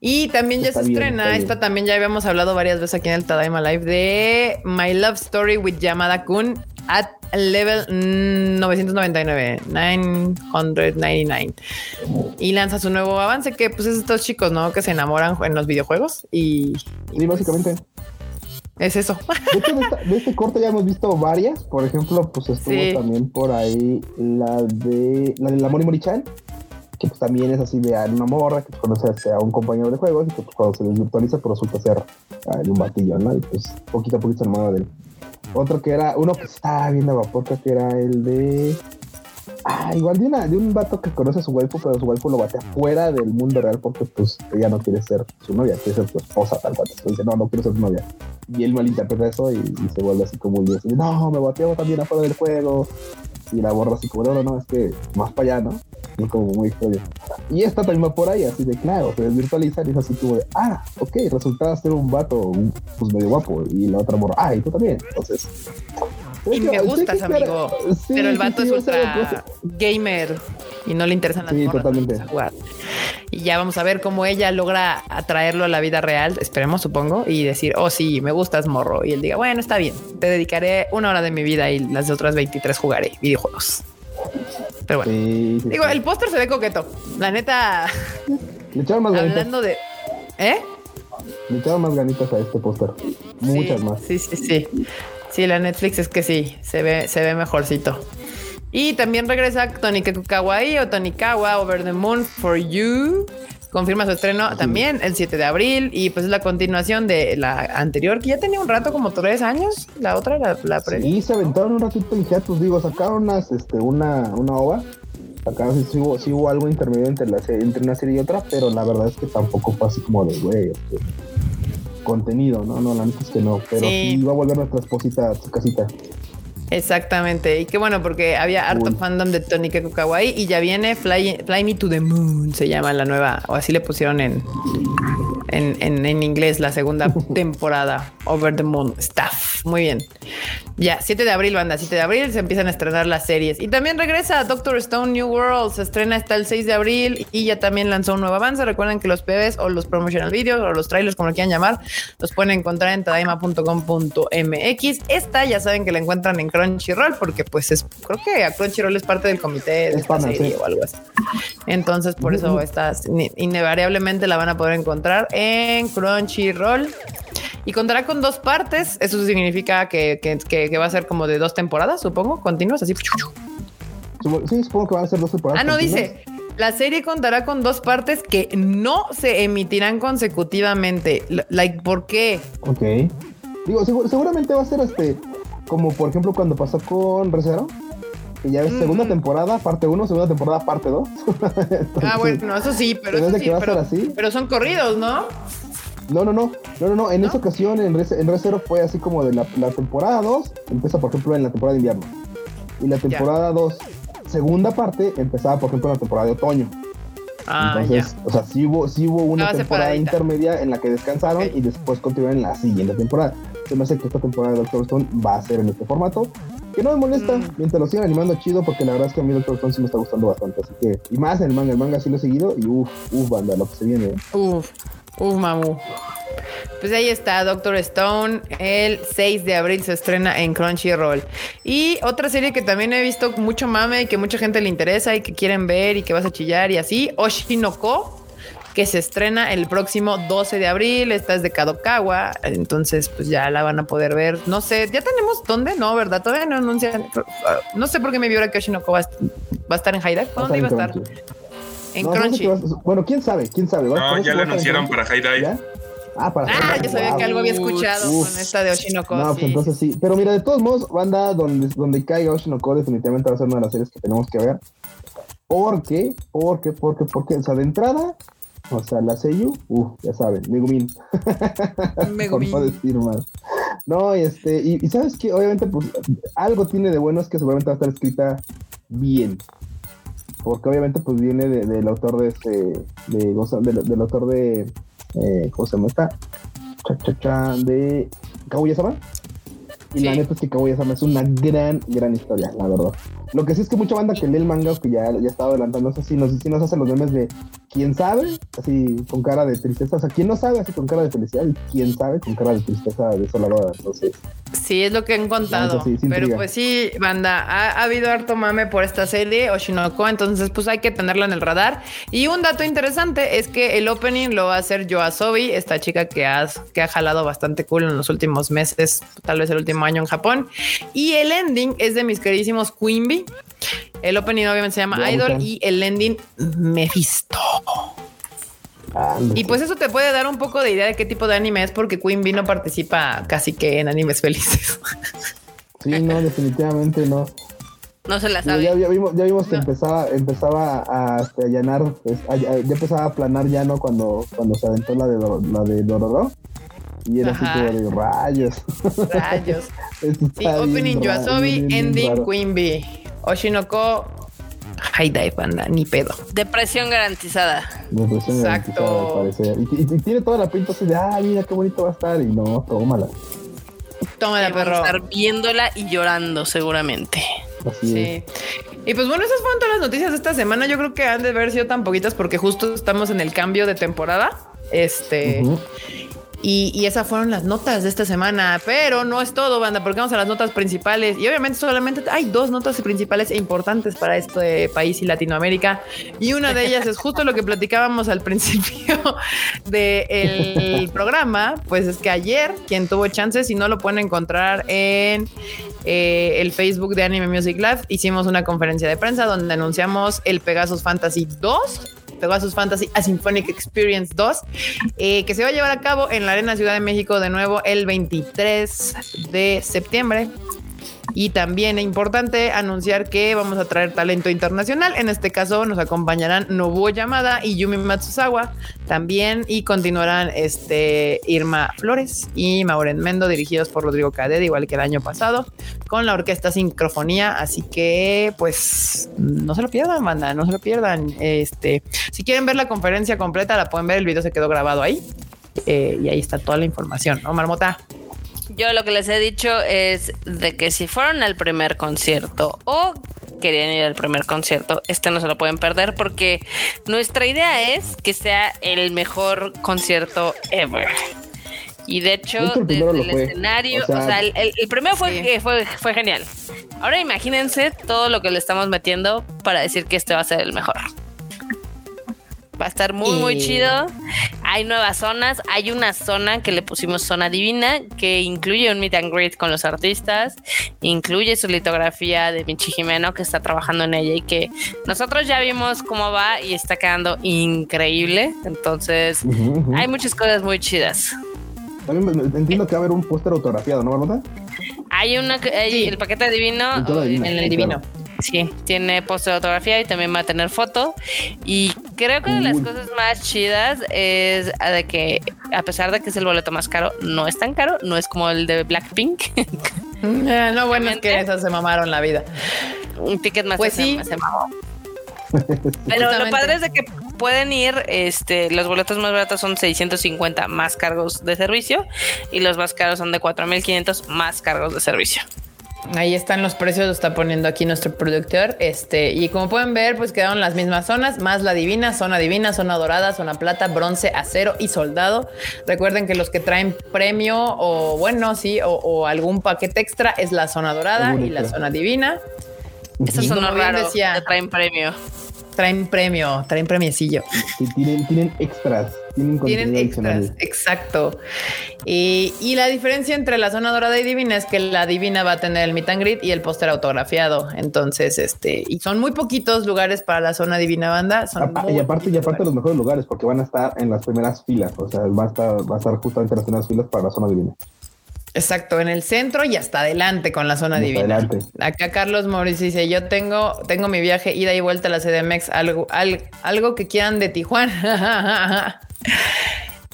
Y también ya se estrena, esta también ya habíamos hablado varias veces aquí en el Tadaima Live de My Love Story with Yamada Kun at level 999, 999. Y lanza su nuevo avance que pues es estos chicos, ¿no? Que se enamoran en los videojuegos y...
y básicamente.
Es eso.
De, este corte ya hemos visto varias. Por ejemplo, pues estuvo también por ahí la de la de la Mori Mori-chan, que pues también es así de una morra que conoce a un compañero de juegos y que pues, cuando se desvirtualiza pues resulta ser un batillo, ¿no? Y pues poquito a poquito se de él. Otro que era, uno que estaba viendo a vapor, que era el de Ah, igual de, una, de un vato que conoce a su waifu, pero su waifu lo batea fuera del mundo real porque pues ella no quiere ser su novia, quiere ser su esposa tal cual. Entonces dice, no, no quiero ser su novia. Y él malinterpreta eso y, se vuelve así como dios. no, me bateo también afuera del juego. Y la borra así como, no, no, es que más para allá, ¿no? Y como muy extraño. Y esta también va por ahí, así de claro, se desvirtualiza y es así como de, ah, ok, resulta ser un vato pues medio guapo. Y la otra morra, ah, y tú también. Entonces,
y me gustas, amigo. pero el vato es ultra gamer y no le interesan las sí, totalmente. Y ya vamos a ver cómo ella logra atraerlo a la vida real, esperemos, supongo, y decir, oh, sí, me gustas, morro. Y él diga, bueno, está bien, te dedicaré una hora de mi vida y las otras 23 jugaré videojuegos. Pero bueno, digo, el póster se ve coqueto. La neta,
le echaron más
hablando de, ¿eh?
Le echaron más ganitas a este póster. Muchas más.
Sí, sí, sí. Sí, la Netflix es que sí, se ve, se ve mejorcito. Y también regresa Tonikaku Kawaii o Tonikawa Over the Moon for You. Confirma su estreno también el 7 de abril y pues es la continuación de la anterior que ya tenía un rato como tres años. La otra, la, la
Sí, se aventaron un ratito en hiatus, digo, sacaron unas, este, una, una ova. Acá sí, hubo, sí hubo algo intermedio entre, la, entre una serie y otra, pero la verdad es que tampoco fue así como de güey. Este, contenido, ¿no? No, la neta es que no, pero sí, va a volver nuestra esposita a su casita.
Exactamente. Y qué bueno, porque había harto fandom de Tony Keiko Kawaii y ya viene Fly, Fly, Me to the Moon, se llama la nueva, o así le pusieron en, en, en, inglés la segunda temporada, Over the Moon Staff. Muy bien. Ya, 7 de abril, banda, 7 de abril se empiezan a estrenar las series. Y también regresa Doctor Stone New World, se estrena hasta el 6 de abril y ya también lanzó un nuevo avance. Recuerden que los PBs o los promotional videos o los trailers, como lo quieran llamar, los pueden encontrar en tadaima.com.mx. Esta ya saben que la encuentran en Crunchyroll porque pues es, creo que a Crunchyroll es parte del comité de esta serie o algo así. Entonces por eso esta invariablemente la van a poder encontrar en Crunchyroll y contará con dos partes. Eso significa que, va a ser como de dos temporadas, supongo, continuas, así.
Sí, supongo que van a ser dos temporadas.
Ah, no, dice. La serie contará con dos partes que no se emitirán consecutivamente. Like, ¿por qué?
Ok. Digo, seguramente va a ser este, como por ejemplo cuando pasó con Recero, que ya es mm. segunda temporada, parte 1, segunda temporada, parte 2.
ah, bueno, eso sí, pero, eso sí, pero, pero, son corridos, ¿no?
No, no, no, no, no, no. En esa ocasión en, Recero fue así como de la, temporada 2, empieza por ejemplo en la temporada de invierno. Y la temporada 2, segunda parte, empezaba por ejemplo en la temporada de otoño. Ah, Entonces, o sea, sí hubo, sí hubo una temporada intermedia en la que descansaron y después continuaron en la siguiente temporada. Se me hace que esta temporada de Doctor Stone va a ser en este formato. Que no me molesta, mm. mientras lo sigan animando chido, porque la verdad es que a mí Doctor Stone sí me está gustando bastante. Así que, y más en el manga, el manga sí lo he seguido y uff, uff, banda, lo que se viene.
Uff, Uf, mamu. Pues ahí está Doctor Stone. El 6 de abril se estrena en Crunchyroll. Y otra serie que también he visto mucho mame y que mucha gente le interesa y que quieren ver y que vas a chillar y así, Oshinoko, que se estrena el próximo 12 de abril. Esta es de Kadokawa. Entonces, pues ya la van a poder ver. No sé, ya tenemos dónde, no, ¿verdad? Todavía no anuncian. No sé por qué me vio ahora que Oshinoko va a, estar en Haida. ¿Dónde iba a estar? En Crunchy.
bueno, quién sabe, quién sabe.
No, ya lo anunciaron para Dive.
Ah, para ah, yo sabía que algo había escuchado con esta de Oshinoko.
No, pues entonces sí. Pero mira, de todos modos, banda donde, donde caiga Oshinoko, definitivamente va a ser una de las series que tenemos que ver. ¿Por qué? ¿Por qué? ¿Por qué? Porque, o sea, de entrada, o sea, la Seiyu, uff, ya saben, Megumin. Megumin. Por no decir más. No, este, y, y sabes que obviamente, pues, algo tiene de bueno es que seguramente va a estar escrita bien porque obviamente pues viene del autor de este, de, del, autor de, eh, ¿cómo se llama esta? Cha, cha, cha, de Kaguya-sama. Y la neta es que Kaguya-sama es una gran, gran historia, la verdad. Lo que sí es que mucha banda que lee el manga, que ya, ya estaba adelantando, no sé si nos, hacen los memes de quién sabe, así con cara de tristeza, o sea, quién no sabe, así con cara de felicidad, y quién sabe con cara de tristeza desoladora. Entonces,
Sí, es lo que han contado. pero pues sí, banda, ha, habido harto mame por esta serie, Oshinoko, entonces pues hay que tenerla en el radar. Y un dato interesante es que el opening lo va a hacer Yoasobi, esta chica que, has, que ha jalado bastante cool en los últimos meses, tal vez el último año en Japón. Y el ending es de mis queridísimos El opening obviamente se llama Idol y el ending Mephisto. Y pues eso te puede dar un poco de idea de qué tipo de anime es, porque Queen Bee no participa casi que en animes felices.
Sí, no, definitivamente no.
No se la sabe.
Ya, vimos, ya vimos que empezaba, empezaba a, este, allanar, pues, ya empezaba a planar ya, ¿no? Cuando, cuando se aventó la de, la de Dororo. Y era así como de rayos.
Rayos. sí, opening Yoasobi, ending Queen Bee. Oshinoko High dive, banda, ni pedo. Depresión garantizada.
Depresión Exacto. garantizada, Y, tiene toda la pinta así de, ah, mira qué bonito va a estar. Y no, tómala.
Tómala, perro. a estar viéndola y llorando, seguramente. Así sí. Y pues bueno, esas fueron todas las noticias de esta semana. Yo creo que han de haber sido tan poquitas porque justo estamos en el cambio de temporada. Este. Y, esas fueron las notas de esta semana, pero no es todo, banda, porque vamos a las notas principales. Y obviamente solamente hay dos notas principales e importantes para este país y Latinoamérica. Y una de ellas es justo lo que platicábamos al principio del programa, pues es que ayer quien tuvo chances, si no lo pueden encontrar en eh, el Facebook de Anime Music Lab, hicimos una conferencia de prensa donde anunciamos el Pegasus Fantasy 2 Pegasus Fantasy A Symphonic Experience 2, eh, que se va a llevar a cabo en la Arena Ciudad de México de nuevo el 23 de septiembre. Y también es importante anunciar que vamos a traer talento internacional. En este caso nos acompañarán Nobuo Yamada y Yumi Matsuzawa también y continuarán este Irma Flores y Mauren Mendo dirigidos por Rodrigo Cadet, igual que el año pasado, con la orquesta Sincrofonía. Así que pues no se lo pierdan, banda, no se lo pierdan. Este, si quieren ver la conferencia completa, la pueden ver. El video se quedó grabado ahí. Eh, y ahí está toda la información, ¿no, Marmota?
Yo lo que les he dicho es de que si fueron al primer concierto o querían ir al primer concierto, este no se lo pueden perder porque nuestra idea es que sea el mejor concierto ever. Y de hecho, desde el escenario, o sea, el, primero fue, fue, fue genial. Ahora imagínense todo lo que le estamos metiendo para decir que este va a ser el mejor. Va a estar muy, muy chido. Hay nuevas zonas. Hay una zona que le pusimos zona divina, que incluye un meet and greet con los artistas. Incluye su litografía de Michi Jimeno, que está trabajando en ella y que nosotros ya vimos cómo va y está quedando increíble. Entonces, hay muchas cosas muy chidas.
También entiendo que va a haber un póster autografiado, ¿no, verdad?
Hay una, el paquete divino, en el divino. Sí, tiene póster de fotografía y también va a tener foto. Y creo que una de las cosas más chidas es de que, a pesar de que es el boleto más caro, no es tan caro, no es como el de Blackpink.
Eh, no, bueno, es que esas se mamaron la vida.
Un ticket más pues sí. se mamó. Pero lo padre es de que pueden ir, este, los boletos más baratos son 650 más cargos de servicio y los más caros son de 4500 más cargos de servicio.
Ahí están los precios, lo está poniendo aquí nuestro productor. Este, y como pueden ver, pues quedaron las mismas zonas, más la divina, zona divina, zona dorada, zona plata, bronce, acero y soldado. Recuerden que los que traen premio o bueno, sí, o, algún paquete extra es la zona dorada y la zona divina.
Eso son raros decía, traen premio
traen premio, traen premiecillo.
tienen, tienen extras. Tienen, tienen extras,
exacto. Y, la diferencia entre la zona dorada y divina es que la divina va a tener el meet and greet y el póster autografiado. Entonces, este, y son muy poquitos lugares para la zona divina banda.
y aparte, y aparte los mejores lugares, porque van a estar en las primeras filas. O sea, va a estar, va a estar justamente en las primeras filas para la zona divina.
Exacto, en el centro y hasta adelante con la zona divina. Acá Carlos Mauricio dice, yo tengo, tengo mi viaje ida y vuelta a la CDMX, algo, algo que quieran de Tijuana.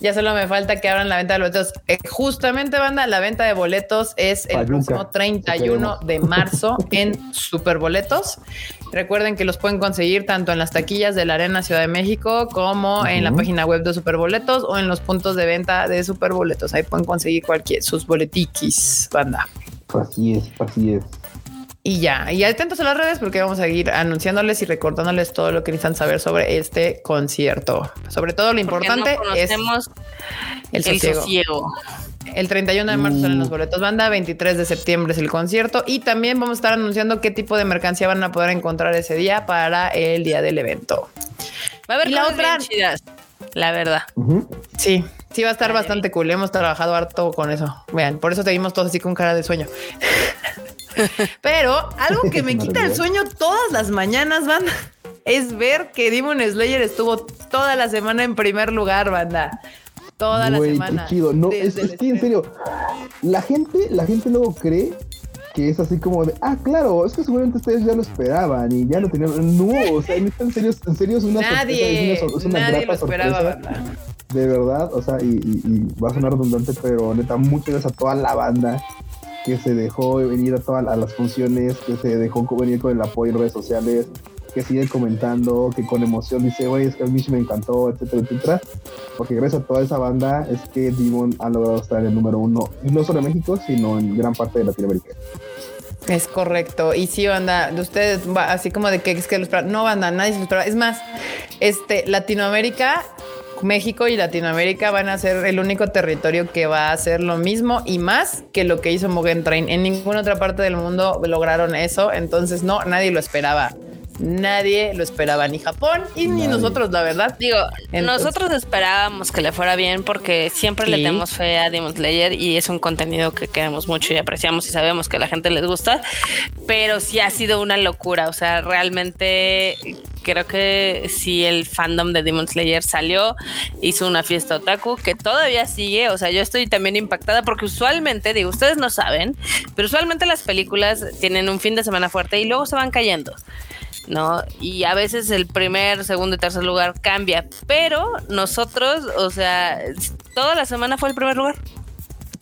Ya solo me falta que abran la venta de boletos. Eh, justamente, banda, la venta de boletos es el próximo 31 de marzo en Superboletos. Recuerden que los pueden conseguir tanto en las taquillas de la Arena Ciudad de México como en la página web de Superboletos o en los puntos de venta de Superboletos. Ahí pueden conseguir cualquier sus boletiquis, banda.
Así es, así es.
Y ya, y atentos a las redes porque vamos a seguir anunciándoles y recordándoles todo lo que necesitan saber sobre este concierto. Sobre todo lo importante es el sosiego. El 31 de marzo salen los mm. boletos banda, 23 de septiembre es el concierto y también vamos a estar anunciando qué tipo de mercancía van a poder encontrar ese día para el día del evento.
Va a haber la otra chidas, la verdad.
Sí, sí va a estar bastante cool. Hemos trabajado harto con eso. Vean, por eso te vimos todos así con cara de sueño. Pero algo que me quita el sueño todas las mañanas, banda, es ver que Demon Slayer estuvo toda la semana en primer lugar, banda. Toda la semana.
chido. No, es, que en serio, la gente, la gente luego cree que es así como de, ah, claro, es que seguramente ustedes ya lo esperaban y ya lo tenían. No, o sea, en serio, en serio es una
nadie, sorpresa, es una, nadie lo esperaba, Banda.
De verdad, o sea, y, y, va a sonar redundante, pero neta, muchas gracias a toda la banda que se dejó venir a todas las funciones, que se dejó venir con el apoyo en redes sociales, que sigue comentando, que con emoción dice, oye, es que a mí me encantó, etcétera, etcétera. Porque gracias a toda esa banda es que Demon ha logrado estar en el número uno, no solo en México, sino en gran parte de Latinoamérica.
Es correcto. Y sí, banda, de ustedes, así como de que es que los No, banda, nadie se lo esperaba. Es más, este, Latinoamérica México y Latinoamérica van a ser el único territorio que va a hacer lo mismo y más que lo que hizo Mugen Train. En ninguna otra parte del mundo lograron eso, entonces no, nadie lo esperaba. Nadie lo esperaba, ni Japón y ni nosotros, la verdad.
Digo, nosotros esperábamos que le fuera bien porque siempre le tenemos fe a Demon Slayer y es un contenido que queremos mucho y apreciamos y sabemos que a la gente les gusta, pero sí ha sido una locura. O sea, realmente creo que si el fandom de Demon Slayer salió, hizo una fiesta otaku que todavía sigue. O sea, yo estoy también impactada porque usualmente, digo, ustedes no saben, pero usualmente las películas tienen un fin de semana fuerte y luego se van cayendo. ¿no? Y a veces el primer, segundo y tercer lugar cambia, pero nosotros, o sea, toda la semana fue el primer lugar.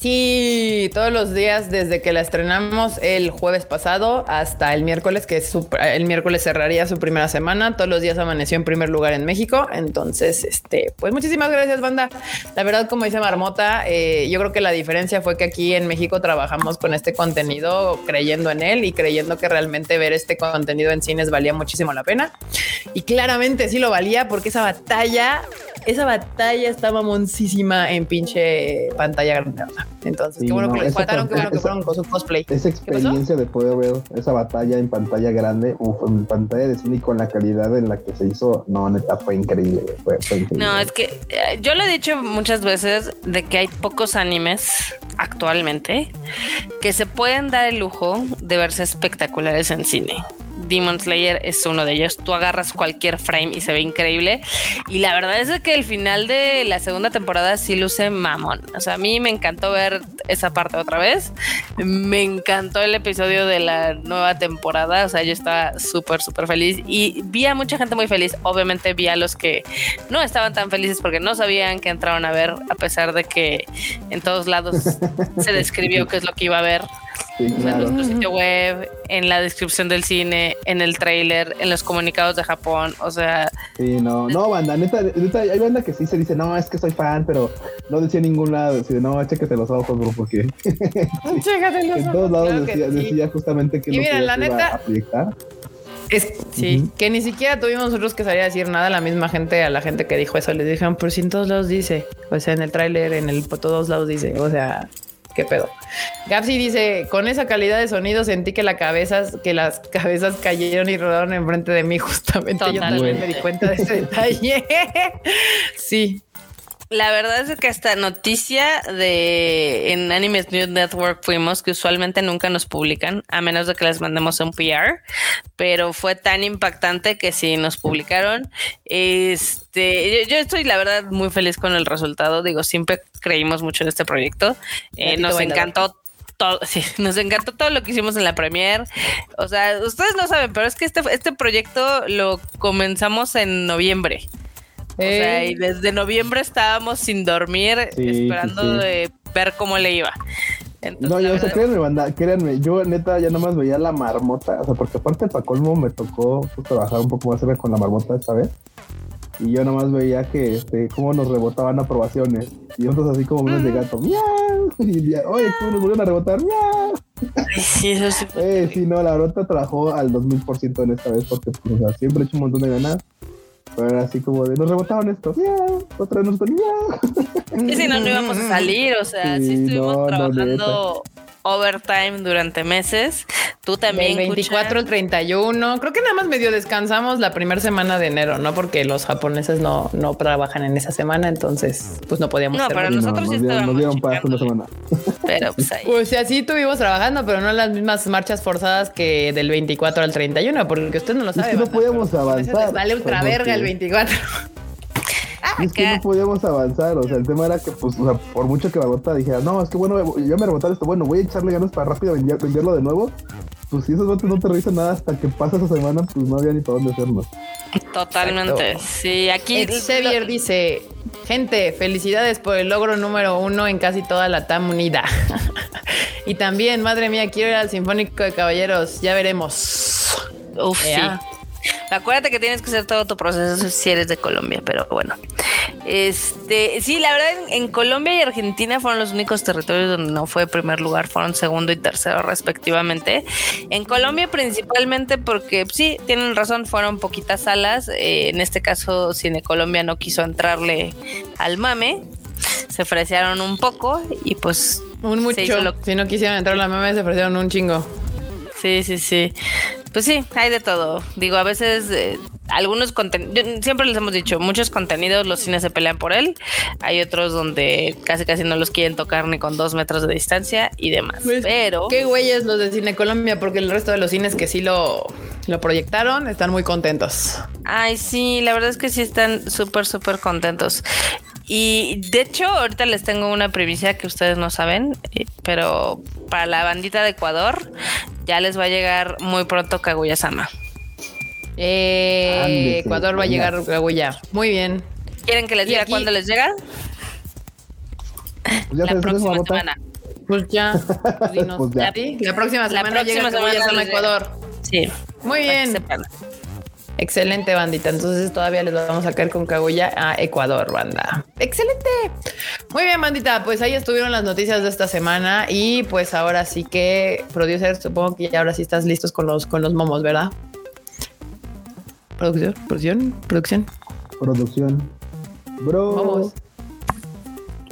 Sí, todos los días desde que la estrenamos el jueves pasado hasta el miércoles, que es el miércoles cerraría su primera semana. Todos los días amaneció en primer lugar en México. Entonces, este, pues muchísimas gracias, banda. La verdad, como dice Marmota, eh, yo creo que la diferencia fue que aquí en México trabajamos con este contenido creyendo en él y creyendo que realmente ver este contenido en cines valía muchísimo la pena. Y claramente sí lo valía porque esa batalla esa batalla estaba moncísima en pinche pantalla grande. Entonces, qué bueno que les faltaron, qué bueno que fueron con su cosplay.
Esa experiencia de poder ver esa batalla en pantalla grande, uf, en pantalla de cine con la calidad en la que se hizo, no, neta, fue increíble. Fue, increíble.
No, es que eh, yo lo he dicho muchas veces de que hay pocos animes actualmente que se pueden dar el lujo de verse espectaculares en cine. Demon Slayer es uno de ellos. Tú agarras cualquier frame y se ve increíble. Y la verdad es que el final de la segunda temporada sí luce mamón. O sea, a mí me encantó ver esa parte otra vez. Me encantó el episodio de la nueva temporada. O sea, yo estaba súper, súper feliz. Y vi a mucha gente muy feliz. Obviamente vi a los que no estaban tan felices porque no sabían que entraron a ver, a pesar de que en todos lados se describió qué es lo que iba a ver. En nuestro sitio web, en la descripción del cine, en el trailer, en los comunicados de Japón, o sea.
Sí, no, no, banda, neta, neta, hay banda que sí se dice, no, es que soy fan, pero no decía en ningún lado, decía, no, chécate los ojos, bro, porque.
chécate los ojos.
En todos lados decía, justamente que
y mira, la neta, Es, sí, que ni siquiera tuvimos nosotros que salir a decir nada. La misma gente, a la gente que dijo eso, les dijeron, pero si en todos lados dice, o sea, en el tráiler, en el, por todos lados dice, o sea, qué pedo. Gapsi dice, con esa calidad de sonido sentí que la cabeza, que las cabezas cayeron y rodaron enfrente de mí justamente. Yo también me di cuenta de ese detalle. sí.
La verdad es que esta noticia de en Animes News Network fuimos, que usualmente nunca nos publican, a menos de que les mandemos un PR, pero fue tan impactante que sí nos publicaron. Este, yo, estoy la verdad muy feliz con el resultado. Digo, siempre creímos mucho en este proyecto. Eh, nos encantó todo, sí, nos encantó todo lo que hicimos en la premier. O sea, ustedes no saben, pero es que este, este proyecto lo comenzamos en noviembre. O sea, y desde noviembre estábamos sin dormir, esperando de ver cómo le iba.
no, yo, o sea, créanme, banda, créanme, yo neta ya nomás veía la marmota, o sea, porque aparte para colmo me tocó pues, trabajar un poco más con la marmota esta vez. Y yo nomás veía que, este, cómo nos rebotaban aprobaciones. Y nosotros así como menos de gato, ¡miau! Y ya, oye, ¿cómo nos volvieron a rebotar? ¡miau!
Sí, eso sí.
Eh, sí, no, la marmota trabajó al 2000% en esta vez porque, pues, o sea, siempre he hecho un montón de ganas. Pero así como de, nos rebotaban esto, ya, otra vez nos
ya. Y si no, no íbamos a salir, o sea, sí, estuvimos trabajando overtime durante meses. Tú también.
El 24, el 31. Creo que nada más medio descansamos la primera semana de enero, ¿no? Porque los japoneses no, no trabajan en esa semana, entonces pues no podíamos.
No, para nosotros sí estábamos. Nos dieron
para una semana.
Pero pues ahí.
Pues sí, así estuvimos trabajando, pero no las mismas marchas forzadas que del 24 al 31, porque usted no lo sabe.
Es que no podíamos avanzar.
Vale ultra verga el 24.
Es que no podíamos avanzar, o sea, el tema era que, pues, o sea, por mucho que Barbota dijera, no, es que bueno, ya me rebotaron esto, bueno, voy a echarle ganas para rápido venderlo de nuevo. Pues si esos botes no te revisan nada hasta que pasa esa semana, pues no había ni para dónde hacerlo.
Totalmente. Sí, aquí.
Xavier dice: Gente, felicidades por el logro número uno en casi toda la TAM unida. y también, madre mía, quiero ir al Sinfónico de Caballeros. Ya veremos.
Uf, sí. Acuérdate que tienes que hacer todo tu proceso si eres de Colombia, pero bueno. Este, sí, la verdad, en, Colombia y Argentina fueron los únicos territorios donde no fue primer lugar, fueron segundo y tercero respectivamente. En Colombia principalmente porque sí, tienen razón, fueron poquitas salas. Eh, en este caso, Cine Colombia no quiso entrarle al mame. Se ofrecieron un poco y pues
un mucho. Si no quisieron entrar al mame, se ofrecieron un chingo.
Sí, sí, sí. Pues sí, hay de todo. Digo, a veces eh, algunos contenidos, siempre les hemos dicho, muchos contenidos los cines se pelean por él. Hay otros donde casi casi no los quieren tocar ni con dos metros de distancia y demás. Pues, Pero.
Qué güeyes los de Cine Colombia, porque el resto de los cines que sí lo, lo proyectaron están muy contentos.
Ay, sí, la verdad es que sí están súper, súper contentos. Y de hecho, ahorita les tengo una primicia que ustedes no saben, eh, pero para la bandita de Ecuador ya les va a llegar muy pronto Kaguya-sama.
Eh, Ecuador va a llegar Kaguya. Muy bien.
¿Quieren que les diga cuándo les llega?
Pues la próxima semana.
Pues ya. Pues, pues ya. La próxima semana la próxima llega semana a Ecuador.
Sí.
Muy bien. Excelente, bandita. Entonces todavía les vamos a caer con Kaguya a Ecuador, banda. Excelente. Muy bien, bandita. Pues ahí estuvieron las noticias de esta semana y pues ahora sí que, producer, supongo que ya ahora sí estás listos con los, con los momos, ¿verdad? Producción, producción, producción.
Producción. Bro. Vamos.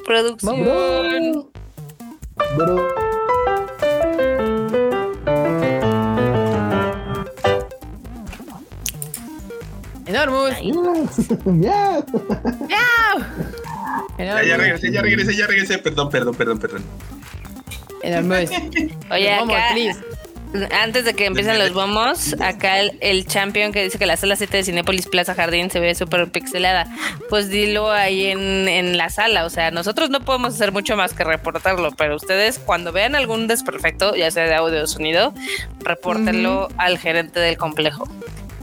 Producción. Bro.
Enormus.
¡Miau! Ya, ya regresé, ya regresé, ya regresé. Perdón, perdón, perdón, perdón.
Enormus.
Oye, acá, antes de que empiecen los bombos, acá el, champion que dice que la sala 7 de Cinépolis Plaza Jardín se ve súper pixelada. Pues dilo ahí en, en, la sala. O sea, nosotros no podemos hacer mucho más que reportarlo, pero ustedes cuando vean algún desperfecto, ya sea de audio o sonido, repórtenlo al gerente del complejo.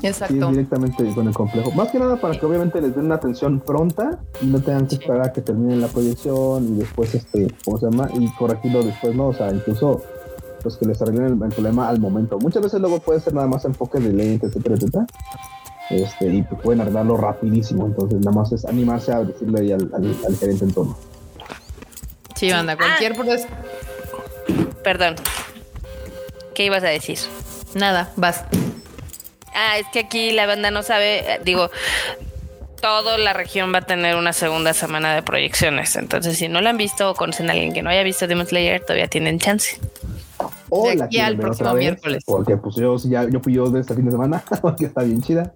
Exacto.
directamente con el complejo. Más que nada para que obviamente les den una atención pronta y no tengan que esperar a que termine la proyección y después, este, ¿cómo se llama? Y corregirlo después, ¿no? O sea, incluso pues que les arreglen el, problema al momento. Muchas veces luego puede ser nada más enfoque de lente, etcétera, etcétera. Este, y pues pueden arreglarlo rapidísimo. Entonces, nada más es animarse a decirle ahí al, al, gerente en tono.
Sí, anda, cualquier ah.
Perdón. ¿Qué ibas a decir?
Nada, vas.
Ah, es que aquí la banda no sabe, eh, digo, toda la región va a tener una segunda semana de proyecciones. Entonces, si no la han visto o conocen a alguien que no haya visto Demon Slayer, todavía tienen chance.
O de aquí al próximo miércoles.
Porque pues yo ya yo fui yo de este fin de semana, porque está bien chida.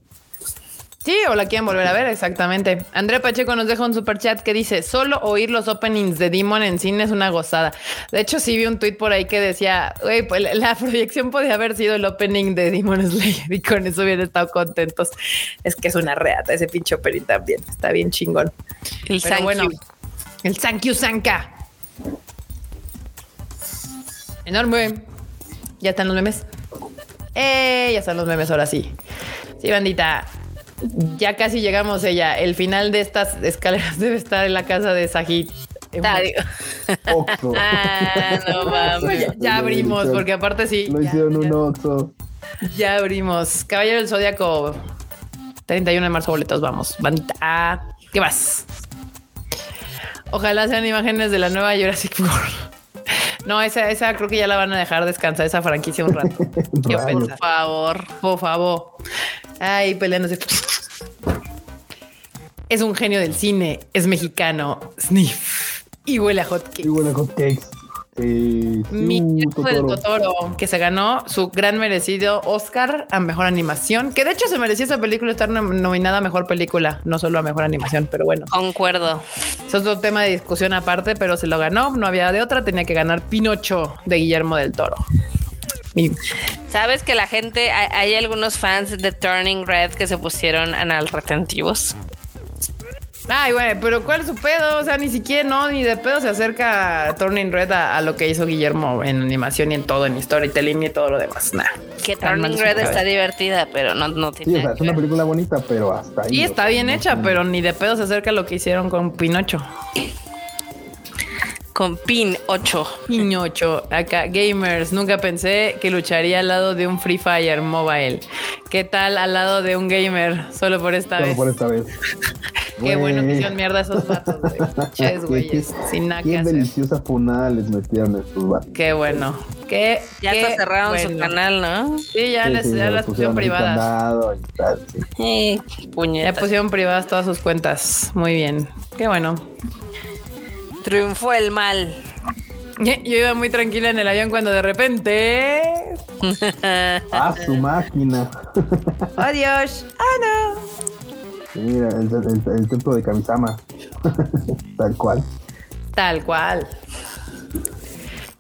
Sí, o la quieren volver a ver, exactamente. André Pacheco nos deja un super chat que dice: Solo oír los openings de Demon en cine es una gozada. De hecho, sí vi un tweet por ahí que decía: Güey, pues la proyección podía haber sido el opening de Demon Slayer y con eso hubieran estado contentos. Es que es una reata ese pinche opening también. Está bien chingón.
El Pero bueno,
el Thank you, Sanka. Enorme. Ya están los memes. Eh, ya están los memes ahora sí. Sí, bandita ya casi llegamos ella. El final de estas escaleras debe estar en la casa de Sajid.
Ah, no mames.
Ya, abrimos, porque aparte sí.
Lo hicieron un Oxxo.
Ya abrimos. Caballero del Zodíaco. 31 de marzo, boletos, vamos. Bandita. Ah, ¿Qué más? Ojalá sean imágenes de la nueva Jurassic World. No, esa, esa creo que ya la van a dejar descansar esa franquicia un rato. Por favor, por favor. Ay, peleándose. Es un genio del cine, es mexicano, sniff y huele a hotcakes.
Y huele a hotcakes.
Sí, Mi hijo del Totoro, que se ganó su gran merecido Oscar a mejor animación, que de hecho se merecía esa película estar nominada a mejor película, no solo a mejor animación, pero bueno.
Concuerdo.
Eso es otro tema de discusión aparte, pero se lo ganó, no había de otra, tenía que ganar Pinocho de Guillermo del Toro.
Sabes que la gente, hay, algunos fans de Turning Red que se pusieron anal retentivos.
Ay, güey, pero ¿cuál es su pedo? O sea, ni siquiera, no, ni de pedo se acerca Turning Red a, lo que hizo Guillermo en animación y en todo, en storytelling y todo lo demás. Nah.
Que Turning Red está divertida, pero no, no tiene.
Sí, o sea, es una película bonita, pero hasta ahí.
Y está bien hecha, pero ni de pedo se acerca a lo que hicieron con Pinocho
con Pin 8.
Pin 8. Acá, gamers. Nunca pensé que lucharía al lado de un Free Fire Mobile. ¿Qué tal al lado de un gamer? Solo por esta vez.
Solo por esta vez.
Qué bueno que hicieron mierda esos vatos, güey. güeyes. Sin nada
Qué deliciosa punada les metieron estos vatos.
Qué bueno. Qué,
ya
qué
cerraron su canal, ¿no?
Sí, ya, les, ya las pusieron privadas.
sí.
Ya pusieron privadas todas sus cuentas. Muy bien. Qué bueno.
Triunfó el mal.
Yo iba muy tranquila en el avión cuando de repente.
¡Ah, su máquina!
¡Adiós! ¡Ah,
no! Mira, el, templo de Kamisama. Tal cual.
Tal cual.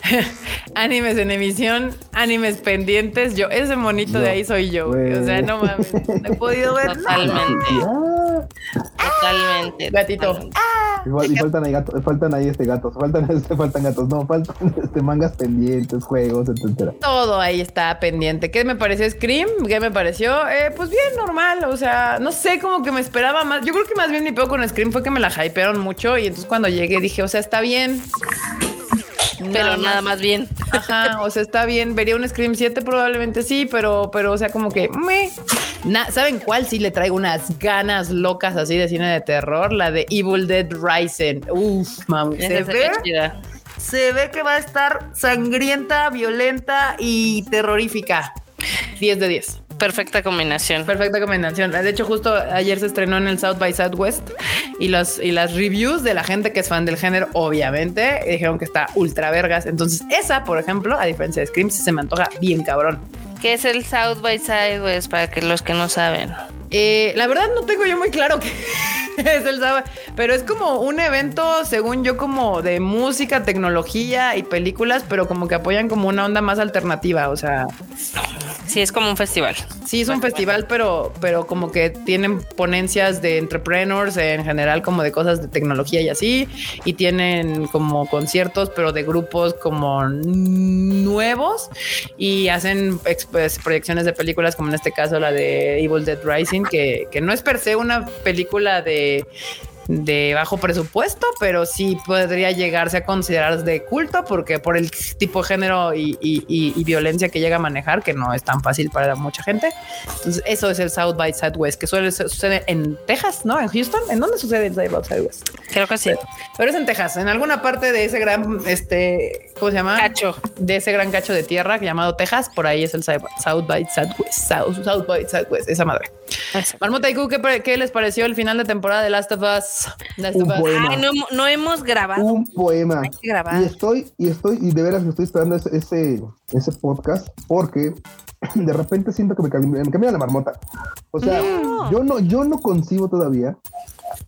animes en emisión, animes pendientes. Yo, ese monito de ahí soy yo. O sea, no mames. No he podido ver.
Totalmente. Totalmente.
Gatito.
Y, faltan ahí gatos, faltan ahí este gatos, faltan este, faltan gatos, no, faltan este mangas pendientes, juegos, etcétera.
Todo ahí está pendiente. ¿Qué me pareció Scream? ¿Qué me pareció? Eh, pues bien, normal. O sea, no sé, como que me esperaba más. Yo creo que más bien mi peor con Scream fue que me la hypearon mucho. Y entonces cuando llegué dije, o sea, está bien.
Pero nada más. bien.
Ajá, o sea, está bien. Vería un Scream 7 probablemente sí, pero, pero, o sea, como que me. ¿Saben cuál? Sí le traigo unas ganas locas así de cine de terror, la de Evil Dead Rising. Uf, mami. Se ve, se ve que va a estar sangrienta, violenta y terrorífica. 10 de 10
perfecta combinación.
Perfecta combinación. De hecho, justo ayer se estrenó en el South by Southwest y los y las reviews de la gente que es fan del género, obviamente, dijeron que está ultra vergas. Entonces, esa, por ejemplo, a diferencia de Scream, se me antoja bien cabrón.
¿Qué es el South by Southwest para que los que no saben?
Eh, la verdad no tengo yo muy claro qué es el sábado, pero es como un evento, según yo, como de música, tecnología y películas, pero como que apoyan como una onda más alternativa, o sea...
Sí, es como un festival.
Sí, es un festival, pero, pero como que tienen ponencias de entrepreneurs en general, como de cosas de tecnología y así, y tienen como conciertos, pero de grupos como nuevos y hacen pues, proyecciones de películas, como en este caso la de Evil Dead Rising, que, que no es per se una película de de bajo presupuesto, pero sí podría llegarse a considerar de culto porque por el tipo de género y, violencia que llega a manejar, que no es tan fácil para mucha gente. Entonces, eso es el South by Southwest, que suele sucede en Texas, ¿no? En Houston. ¿En dónde sucede el South by Southwest?
Creo que sí.
Pero, es en Texas, en alguna parte de ese gran, este, ¿cómo se llama?
Cacho.
De ese gran cacho de tierra llamado Texas. Por ahí es el South by Southwest. South, by Southwest, esa madre. Marmota y ¿qué, ¿qué les pareció el final de temporada de Last of Us?
un poema.
no, hemos grabado.
Un poema. Y estoy, y estoy, y de veras estoy esperando ese, ese, podcast porque de repente siento que me, cambia, la marmota. O sea, yo no, yo no concibo todavía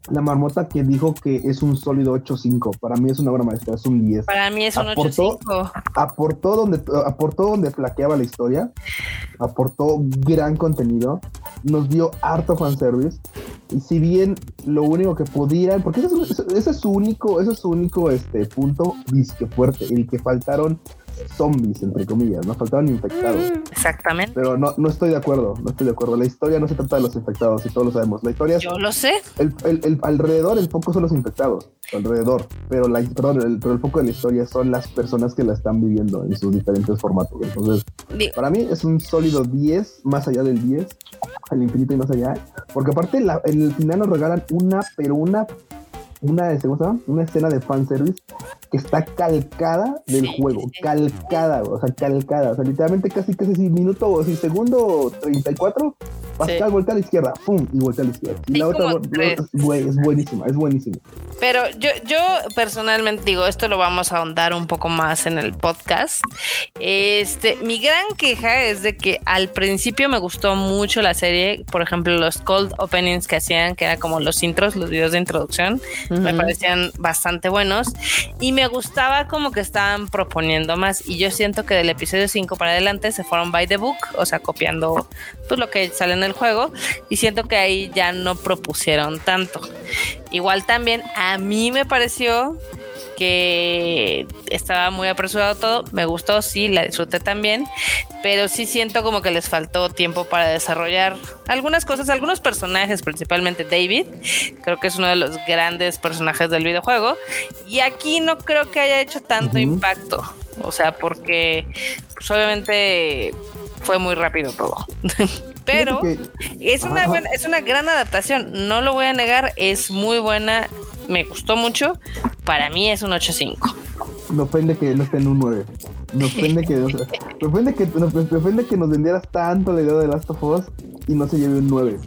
la marmota que dijo que es un sólido 8.5. Para mí es una obra maestra, es un 10.
Para mí es un 8.5.
Aportó donde, aportó donde flaqueaba la historia, aportó gran contenido, nos dio harto fanservice. Y si bien lo único que pudieran, porque ese es, su único, ese es su único este, punto disque fuerte, el que faltaron zombies, entre comillas, ¿no? Faltaban infectados.
Mm, exactamente.
Pero no, no estoy de acuerdo, no estoy de acuerdo. La historia no se trata de los infectados, y todos lo sabemos. La historia
Yo lo sé.
El, el, alrededor, el foco son los infectados, alrededor. Pero la, perdón, el, pero el foco de la historia son las personas que la están viviendo en sus diferentes formatos. Entonces, para mí es un sólido 10, más allá del 10, al infinito y más allá. Porque aparte, en el final nos regalan una, pero una una, una escena de fanservice que está calcada del juego, calcada, o sea, calcada, o sea, literalmente casi casi minuto o si segundo 34, Pascal voltea a la izquierda, pum, y voltea a la izquierda. Y la otra, güey, es buenísima, es buenísima.
Pero yo, yo personalmente digo, esto lo vamos a ahondar un poco más en el podcast. Este, mi gran queja es de que al principio me gustó mucho la serie, por ejemplo, los cold openings que hacían, que era como los intros, los videos de introducción, me parecían bastante buenos y me gustaba como que estaban proponiendo más y yo siento que del episodio 5 para adelante se fueron by the book, o sea, copiando pues lo que sale en el juego y siento que ahí ya no propusieron tanto. Igual también a mí me pareció que estaba muy apresurado todo, me gustó, sí, la disfruté también, pero sí siento como que les faltó tiempo para desarrollar algunas cosas, algunos personajes, principalmente David, creo que es uno de los grandes personajes del videojuego, y aquí no creo que haya hecho tanto impacto, o sea, porque pues, obviamente fue muy rápido todo. Pero es una buena, es una gran adaptación, no lo voy a negar, es muy buena, me gustó mucho, para mí es un 8.5.
Me ofende que no esté en un 9. Me ofende que, me ofende que, me ofende que nos vendieras tanto la idea de Last of Us y no se lleve un 9.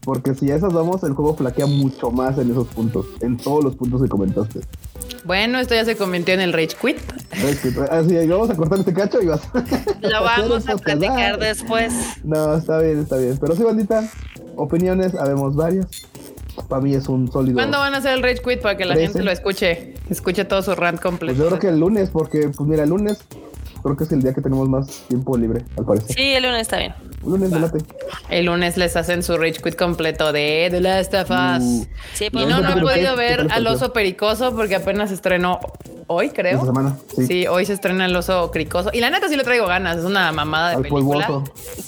Porque si a esas vamos, el juego flaquea mucho más en esos puntos, en todos los puntos que comentaste.
Bueno, esto ya se convirtió en el Rage Quit.
Así, vamos a cortar este cacho y vas.
Lo vamos a platicar después.
No, está bien, está bien. Pero sí, bandita, opiniones, habemos varias para mí es un sólido.
¿Cuándo van a hacer el Rage Quit para que la gente lo escuche? Escuche todo su rant completo.
Pues yo creo que el lunes, porque, pues mira, el lunes creo que es el día que tenemos más tiempo libre, al parecer.
Sí, el lunes está bien.
El lunes, delate.
El lunes les hacen su Rage Quit completo de The Last of Us. Uh, sí, pues, y no, no he podido ver al oso pericoso porque apenas estrenó hoy, creo.
semana,
sí. hoy se estrena el oso cricoso. Y la neta sí le traigo ganas. Es una mamada de película.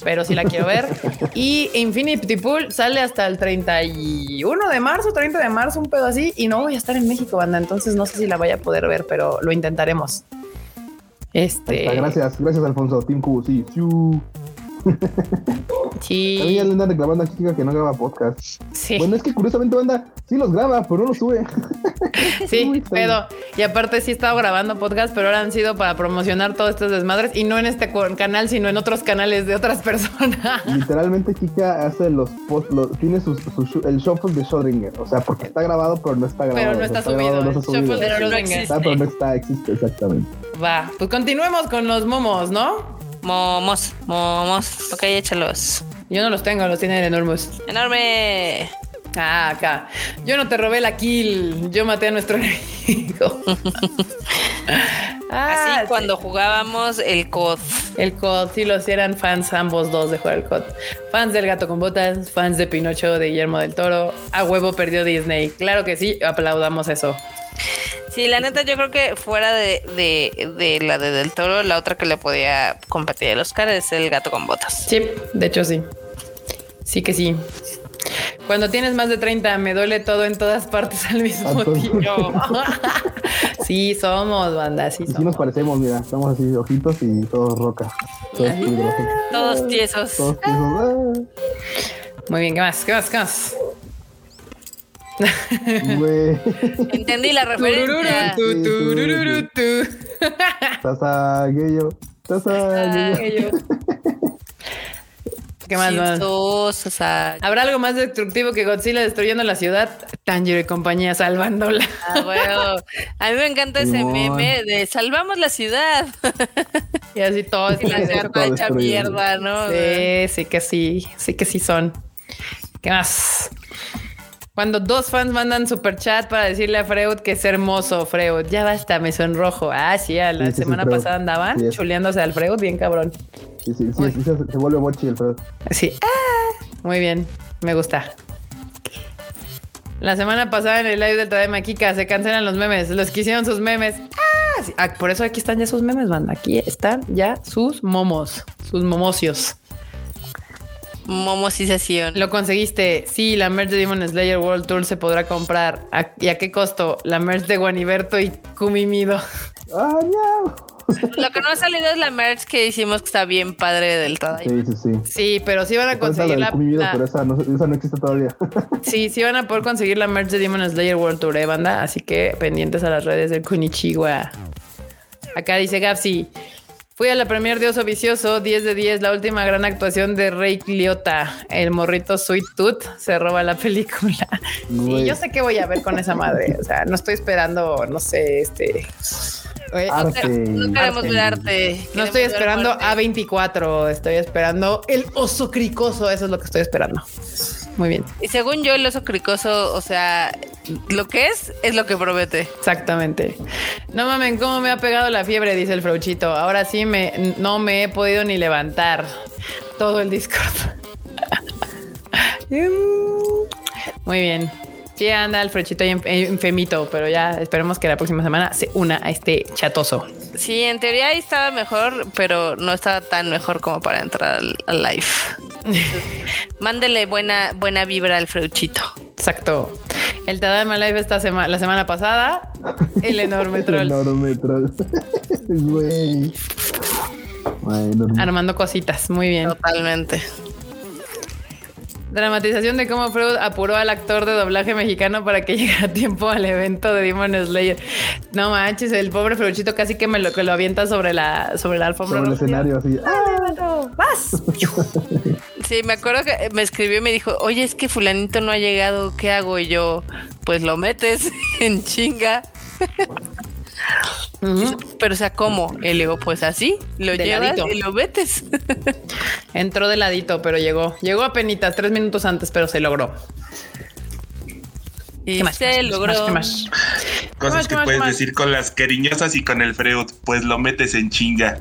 Pero sí la quiero ver. y Infinity Pool sale hasta el 31 de marzo, 30 de marzo, un pedo así. Y no voy a estar en México, banda. Entonces no sé si la vaya a poder ver, pero lo intentaremos. Este.
Gracias, gracias, Alfonso. Team Q, sí.
Sí.
También ya le andan reclamando aquí que no graba podcast. Sí. Bueno, es que curiosamente banda sí los graba, pero no los sube.
sí, pero y aparte sí he estado grabando podcast, pero ahora han sido para promocionar todos estos desmadres y no en este canal, sino en otros canales de otras personas.
Literalmente Kika hace los post, tiene su, el shuffle de Schrödinger, o sea, porque está grabado, pero no está grabado.
Pero no está, subido.
no está subido. Está, pero no está, existe, exactamente.
Va, pues continuemos con los momos, ¿no?
Momos, momos. Ok, échalos.
Yo no los tengo, los tiene enormes.
¡Enorme!
Ah, acá. Yo no te robé la kill. Yo maté a nuestro enemigo.
ah, Así cuando jugábamos el COD.
El COD, sí, los eran fans ambos dos de jugar el COD. Fans del gato con botas, fans de Pinocho, de Guillermo del Toro. A huevo perdió Disney. Claro que sí, aplaudamos eso.
Sí, la neta, yo creo que fuera de, de, la de Del Toro, la otra que le podía competir el Oscar es el gato con botas.
Sí, de hecho sí. Sí que sí. Cuando tienes más de 30, me duele todo en todas partes al mismo tiempo. sí, somos, banda, sí.
sí nos parecemos, mira, estamos así, ojitos y todos roca.
Todos, tiesos. Todos tiesos.
Muy bien, ¿qué más? ¿Qué más? ¿Qué más?
Entendí la referencia.
Tasagueyo.
¿Qué más, ¿Habrá algo más destructivo que Godzilla destruyendo la ciudad? Tanjiro y compañía salvándola.
Ah, A mí me encanta ese meme de salvamos la ciudad.
y así todo.
Y la ciudad hecha mierda, ¿no?
Sí, sí que sí. Sí que sí son. ¿Qué más? Cuando dos fans mandan super chat para decirle a Freud que es hermoso, Freud. Ya basta, me sonrojo. Ah, sí, la semana pasada andaban chuleándose al Freud, bien cabrón.
Sí, sí, sí, se, vuelve mochi el Freud.
Sí. Ah, muy bien, me gusta. La semana pasada en el live del Tadema Kika se cancelan los memes. Los que hicieron sus memes. Ah, ah, por eso aquí están ya sus memes, banda. Aquí están ya sus momos, sus momocios.
Momosización.
Lo conseguiste. Sí, la merch de Demon Slayer World Tour se podrá comprar. ¿Y a qué costo? La merch de Guaniberto y Kumimido.
¡Ah, no!
Lo que no ha salido es la merch que hicimos que está bien padre del
Tadaima. Sí, sí, sí.
Sí, pero sí van a conseguir la,
Pero esa no, esa no, existe todavía.
sí, sí van a poder conseguir la merch de Demon Slayer World Tour, ¿eh, banda? Así que pendientes a las redes del Kunichiwa. Acá dice Gapsi. Fui a la premier de Oso Vicioso, 10 de 10, la última gran actuación de Rey Cliota. El morrito Sweet Tooth se roba la película. Y yo sé qué voy a ver con esa madre. O sea, no estoy esperando, no sé, este.
Arte. No, queremos arte.
No estoy esperando A24, estoy esperando el oso cricoso. Eso es lo que estoy esperando. Muy bien.
Y según yo, el oso cricoso, o sea, lo que es, es lo que promete.
Exactamente. No mamen, cómo me ha pegado la fiebre, dice el Frauchito. Ahora sí me, no me he podido ni levantar todo el Discord. Muy bien. Sí, anda el frechito ahí enfermito, pero ya esperemos que la próxima semana se una a este chatoso.
Sí, en teoría ahí estaba mejor, pero no estaba tan mejor como para entrar al, live. Mándele buena, buena vibra al frechito.
Exacto. El Tadama Live esta semana, la semana pasada, el enorme troll.
el enorme troll.
Armando cositas, muy bien.
Totalmente.
Dramatización de cómo Freud apuró al actor de doblaje mexicano para que llegara a tiempo al evento de Demon Slayer. No manches, el pobre Freuchito casi que me lo, que lo avienta sobre la, sobre la alfombra.
Sobre el escenario, así.
¡Ah, ¡Vas!
Sí, me acuerdo que me escribió y me dijo, oye, es que fulanito no ha llegado, ¿qué hago? Y yo, pues lo metes en chinga. Pero, o sea, ¿cómo? Y le digo, pues así, lo llevas y lo metes.
Entró de ladito, pero llegó. Llegó a penitas, tres minutos antes, pero se logró.
Y se logró.
Cosas que puedes decir con las cariñosas y con el Freud, pues lo metes en chinga.